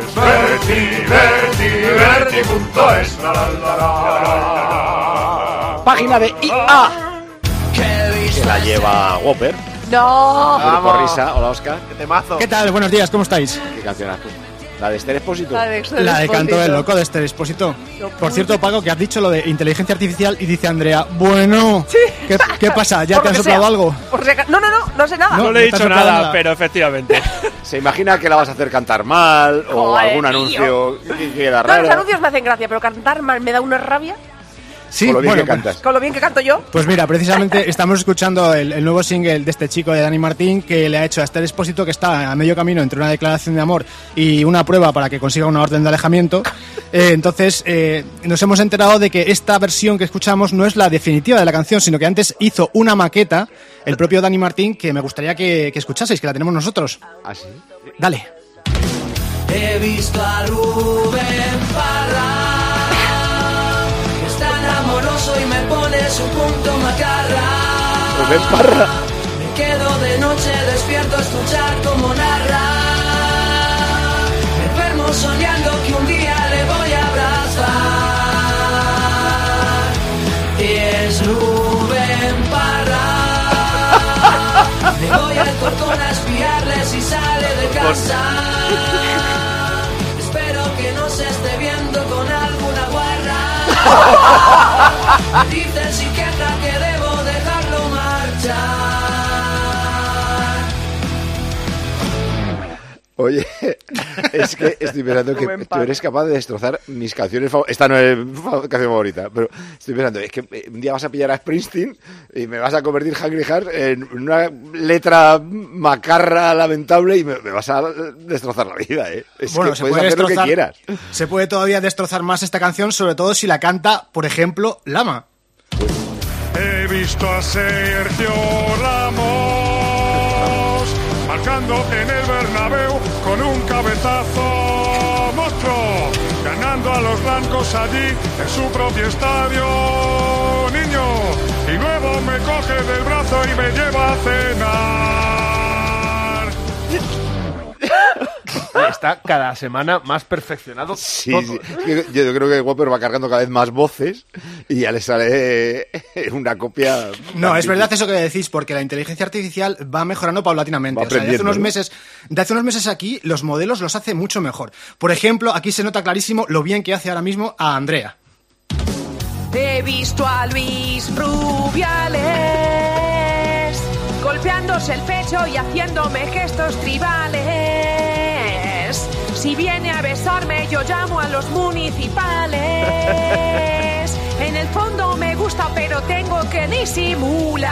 [SPEAKER 2] Página de IA. Que la lleva Whopper.
[SPEAKER 3] No.
[SPEAKER 2] Grupo Risa. Hola, Oscar.
[SPEAKER 12] ¡Qué temazo!
[SPEAKER 31] ¿Qué tal? Buenos días, ¿cómo estáis?
[SPEAKER 2] ¿Qué canción has puesto? ¿La de Esther Expósito?
[SPEAKER 3] La de
[SPEAKER 31] La de Canto del Loco de este Expósito. Por cierto, Paco, que has dicho lo de inteligencia artificial y dice Andrea, bueno, ¿qué, qué pasa? ¿Ya
[SPEAKER 3] Por
[SPEAKER 31] te han soplado
[SPEAKER 3] sea.
[SPEAKER 31] algo?
[SPEAKER 3] Si No, no, no, no sé nada.
[SPEAKER 4] No,
[SPEAKER 31] No,
[SPEAKER 4] le he dicho nada,
[SPEAKER 31] nada.
[SPEAKER 4] pero efectivamente.
[SPEAKER 2] Se imagina que la vas a hacer cantar mal o
[SPEAKER 3] Joder,
[SPEAKER 2] algún
[SPEAKER 3] tío.
[SPEAKER 2] anuncio que queda
[SPEAKER 3] No, los
[SPEAKER 2] raro.
[SPEAKER 3] anuncios me hacen gracia, pero cantar mal me da una rabia.
[SPEAKER 31] Sí,
[SPEAKER 2] Con lo bien
[SPEAKER 31] bueno,
[SPEAKER 2] que cantas.
[SPEAKER 3] Con lo bien que canto yo.
[SPEAKER 31] Pues mira, precisamente estamos escuchando el, el nuevo single de este chico de Dani Martín que le ha hecho a Esther Expósito que está a medio camino entre una declaración de amor y una prueba para que consiga una orden de alejamiento. Eh, entonces, eh, nos hemos enterado de que esta versión que escuchamos no es la definitiva de la canción, sino que antes hizo una maqueta el propio Dani Martín que me gustaría que, que escuchaseis, que la tenemos nosotros.
[SPEAKER 2] ¿Ah, sí?
[SPEAKER 31] Dale.
[SPEAKER 29] He visto a Rubén Parra. Amoroso y me pone su punto macarra.
[SPEAKER 2] Parra.
[SPEAKER 29] Me quedo de noche despierto a escuchar como narra. Enfermo soñando que un día le voy a abrazar. Y es Rubén Parra. Me voy al corcón a espiarle si sale de casa. Espero que no se esté viendo con alguna guarra. Si queja que debo dejarlo marchar.
[SPEAKER 2] Oye, es que estoy pensando que tú eres capaz de destrozar mis canciones favoritas. Esta no es mi canción favorita, pero estoy pensando, es que eh, un día vas a pillar a Springsteen y me vas a convertir Hungry Heart en una letra macarra lamentable y me, me vas a destrozar la vida, ¿eh? Es
[SPEAKER 31] bueno,
[SPEAKER 2] que
[SPEAKER 31] se
[SPEAKER 2] puedes
[SPEAKER 31] puede
[SPEAKER 2] hacer lo que quieras.
[SPEAKER 31] Se puede todavía destrozar más esta canción, sobre todo si la canta, por ejemplo, Lama.
[SPEAKER 32] He visto a Sergio Ramos marcando en el Bernabéu cabezazo monstruo, ganando a los blancos allí en su propio estadio, niño, y luego me coge del brazo y me lleva a cenar.
[SPEAKER 12] Está cada semana más perfeccionado.
[SPEAKER 2] Sí,
[SPEAKER 12] todo.
[SPEAKER 2] sí. Yo, yo creo que Whopper va cargando cada vez más voces y ya le sale una copia.
[SPEAKER 31] No, es verdad eso que decís, porque la inteligencia artificial va mejorando paulatinamente.
[SPEAKER 2] Va
[SPEAKER 31] O sea, de hace unos
[SPEAKER 2] ¿no?
[SPEAKER 31] meses, de hace unos meses aquí, los modelos los hace mucho mejor. Por ejemplo, aquí se nota clarísimo lo bien que hace ahora mismo a Andrea.
[SPEAKER 3] He visto a Luis Rubiales golpeándose el pecho y haciéndome gestos tribales. Si viene a besarme, yo llamo a los municipales. En el fondo me gusta, pero tengo que disimular.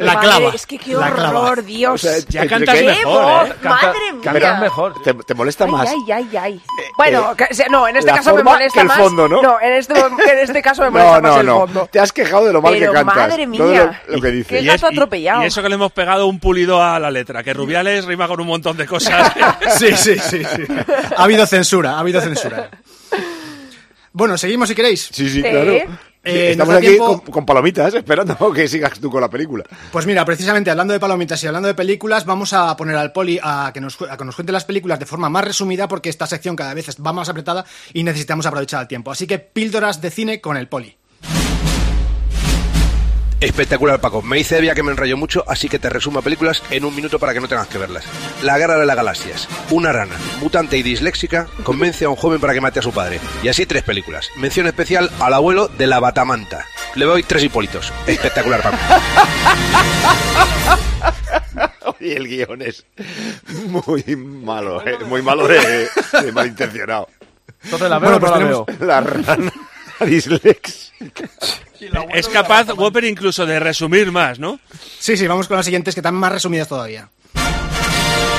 [SPEAKER 31] La
[SPEAKER 3] Madre,
[SPEAKER 31] clava,
[SPEAKER 3] Es que qué
[SPEAKER 31] la clava.
[SPEAKER 3] horror, Dios.
[SPEAKER 2] O sea,
[SPEAKER 4] Ya cantas
[SPEAKER 2] que-
[SPEAKER 4] mejor,
[SPEAKER 3] voz,
[SPEAKER 4] ¿eh?
[SPEAKER 3] madre mía.
[SPEAKER 12] Cantas mejor.
[SPEAKER 2] ¿Te, te molesta
[SPEAKER 3] Ay,
[SPEAKER 2] más?
[SPEAKER 3] ay, ay, ay. Bueno, que- se- no, en este caso me molesta
[SPEAKER 2] que el
[SPEAKER 3] más.
[SPEAKER 2] fondo, ¿no?
[SPEAKER 3] en este, en este caso me molesta
[SPEAKER 2] No,
[SPEAKER 3] más
[SPEAKER 2] no,
[SPEAKER 3] el
[SPEAKER 2] no.
[SPEAKER 3] fondo.
[SPEAKER 2] Te has quejado de lo mal
[SPEAKER 3] Pero
[SPEAKER 2] que cantas.
[SPEAKER 3] madre
[SPEAKER 2] no de lo,
[SPEAKER 3] mía.
[SPEAKER 2] lo que dices.
[SPEAKER 3] Qué
[SPEAKER 4] Y,
[SPEAKER 3] gato
[SPEAKER 4] y-
[SPEAKER 3] atropellado.
[SPEAKER 4] y eso que le hemos pegado un pulido a la letra, que Rubiales rima con un montón de cosas.
[SPEAKER 31] Sí, sí, sí, sí. Ha habido censura, ha habido censura. Bueno, seguimos si queréis.
[SPEAKER 2] Sí, sí,
[SPEAKER 3] Eh,
[SPEAKER 2] claro.
[SPEAKER 31] Eh,
[SPEAKER 2] Estamos aquí con, con palomitas esperando que sigas tú con la película.
[SPEAKER 31] Pues mira, precisamente hablando de palomitas y hablando de películas, vamos a poner al poli a que nos, a que nos cuente las películas de forma más resumida porque esta sección cada vez va más apretada y necesitamos aprovechar el tiempo. Así que píldoras de cine con el poli.
[SPEAKER 33] Espectacular, Paco. Me hice Evia que me enrollo mucho, así que te resumo películas en un minuto para que no tengas que verlas. La Guerra de las Galaxias. Una rana, mutante y disléxica, convence a un joven para que mate a su padre. Y así tres películas. Mención especial al abuelo de la Batamanta. Le doy tres hipólitos. Espectacular, Paco.
[SPEAKER 2] Y el guion es muy malo, ¿eh? muy malo de, de malintencionado.
[SPEAKER 12] Entonces la veo
[SPEAKER 31] Bueno,
[SPEAKER 12] o no
[SPEAKER 31] pues
[SPEAKER 12] la
[SPEAKER 31] tenemos-
[SPEAKER 12] veo.
[SPEAKER 2] La rana disléxica.
[SPEAKER 4] Es capaz Whopper incluso de resumir más, ¿no?
[SPEAKER 31] Sí, sí, vamos con las siguientes que están más resumidas todavía.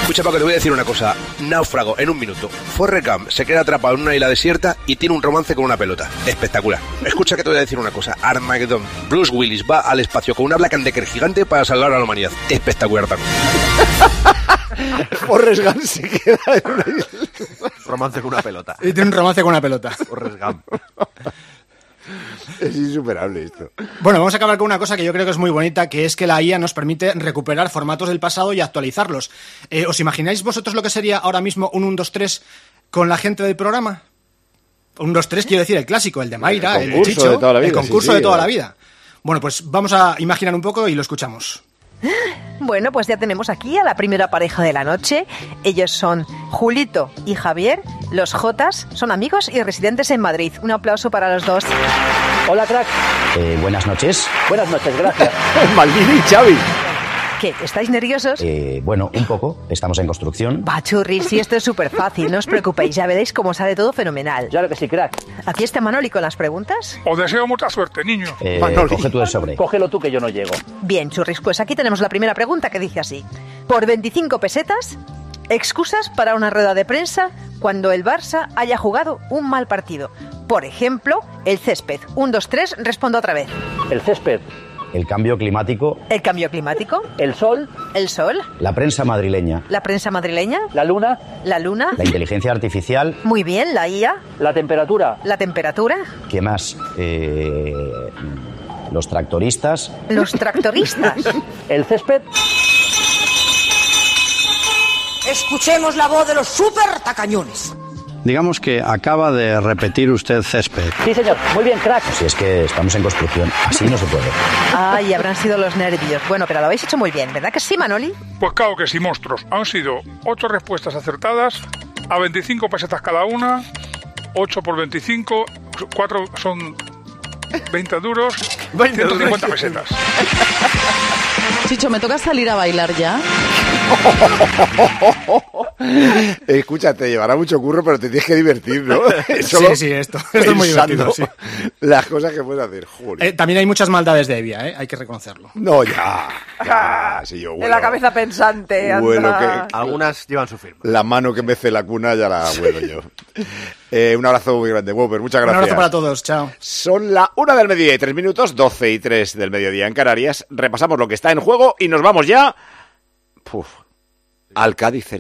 [SPEAKER 33] Escucha, Paco, te voy a decir una cosa. Náufrago, en un minuto. Forrest Gump se queda atrapado en una isla desierta y tiene un romance con una pelota. Espectacular. Escucha que te voy a decir una cosa. Armageddon. Bruce Willis va al espacio con una Black and Decker gigante para salvar a la humanidad. Espectacular, Paco.
[SPEAKER 2] Forrest Gump se queda en una isla.
[SPEAKER 12] Romance con una pelota.
[SPEAKER 31] Y tiene un romance con una pelota.
[SPEAKER 12] Forrest Gump.
[SPEAKER 2] Es insuperable esto.
[SPEAKER 31] Bueno, vamos a acabar con una cosa que yo creo que es muy bonita, que es que la IA nos permite recuperar formatos del pasado y actualizarlos. Eh, ¿Os imagináis vosotros lo que sería ahora mismo un 1, 2, 3 con la gente del programa? Un 2, 3 quiero decir el clásico, el de Mayra,
[SPEAKER 2] El concurso
[SPEAKER 31] Chicho,
[SPEAKER 2] de toda la vida,
[SPEAKER 31] el concurso
[SPEAKER 2] sí, sí,
[SPEAKER 31] de toda
[SPEAKER 2] eh.
[SPEAKER 31] la vida. Bueno, pues vamos a imaginar un poco y lo escuchamos.
[SPEAKER 34] Bueno, pues ya tenemos aquí a la primera pareja de la noche. Ellos son Julito y Javier. Los Jotas son amigos y residentes en Madrid. Un aplauso para los dos.
[SPEAKER 35] Hola, crack.
[SPEAKER 36] Eh, buenas noches.
[SPEAKER 35] Buenas noches, gracias.
[SPEAKER 2] Maldini y Xavi.
[SPEAKER 34] ¿Qué? ¿Estáis nerviosos?
[SPEAKER 36] Eh, bueno, un poco. Estamos en construcción.
[SPEAKER 34] Va, churri, si esto es súper fácil, no os preocupéis, ya veréis cómo sale todo fenomenal.
[SPEAKER 35] Claro que sí, crack.
[SPEAKER 34] Aquí está Manoli con las preguntas.
[SPEAKER 32] Os deseo mucha suerte, niño.
[SPEAKER 36] Eh,
[SPEAKER 2] Manoli.
[SPEAKER 36] coge tú el sobre.
[SPEAKER 35] Cógelo tú que yo no llego.
[SPEAKER 34] Bien, churris, pues aquí tenemos la primera pregunta que dice así. Por 25 pesetas, excusas para una rueda de prensa cuando el Barça haya jugado un mal partido. Por ejemplo, el césped. Un, dos, tres, respondo otra vez.
[SPEAKER 35] El césped,
[SPEAKER 36] El cambio climático,
[SPEAKER 34] El cambio climático,
[SPEAKER 35] el sol,
[SPEAKER 34] el sol,
[SPEAKER 36] la prensa madrileña,
[SPEAKER 34] la prensa madrileña,
[SPEAKER 35] la luna,
[SPEAKER 34] la luna.
[SPEAKER 36] la inteligencia artificial,
[SPEAKER 34] Muy bien, la IA,
[SPEAKER 35] la temperatura,
[SPEAKER 34] la temperatura,
[SPEAKER 36] ¿qué más? Eh, los tractoristas,
[SPEAKER 34] los tractoristas.
[SPEAKER 35] el césped,
[SPEAKER 37] Escuchemos la voz de los super tacañones.
[SPEAKER 38] Digamos que acaba de repetir usted césped.
[SPEAKER 35] Sí, señor. Muy bien, crack.
[SPEAKER 36] si es que estamos en construcción, así no se puede.
[SPEAKER 34] Ay, habrán sido los nervios. Bueno, pero lo habéis hecho muy bien, ¿verdad que sí, Manoli?
[SPEAKER 32] Pues claro que sí, monstruos. Han sido ocho respuestas acertadas, a 25 pesetas cada una, 8 por 25, 4 son 20 duros, 150 pesetas.
[SPEAKER 39] Chicho, ¿me toca salir a bailar ya?
[SPEAKER 2] Escucha, te llevará mucho curro, pero te tienes que divertir, ¿no?
[SPEAKER 31] Sí, sí, esto- esto es muy divertido,
[SPEAKER 2] Las cosas que puedes hacer, joder.
[SPEAKER 31] Eh, también hay muchas maldades de Evia, ¿eh? hay que reconocerlo.
[SPEAKER 2] No, ya. ya si yo
[SPEAKER 3] En la cabeza pensante. anda.
[SPEAKER 2] que-
[SPEAKER 12] Algunas llevan su firma.
[SPEAKER 2] La mano que mece la cuna ya la huelo yo. Eh, un abrazo muy grande, Whopper. Muchas
[SPEAKER 31] Un
[SPEAKER 2] gracias.
[SPEAKER 31] abrazo para todos, chao.
[SPEAKER 2] Son la una del mediodía y tres minutos, 12 y 3 del mediodía en Canarias. Repasamos lo que está en juego y nos vamos ya. Puf, al Cádiz Celta.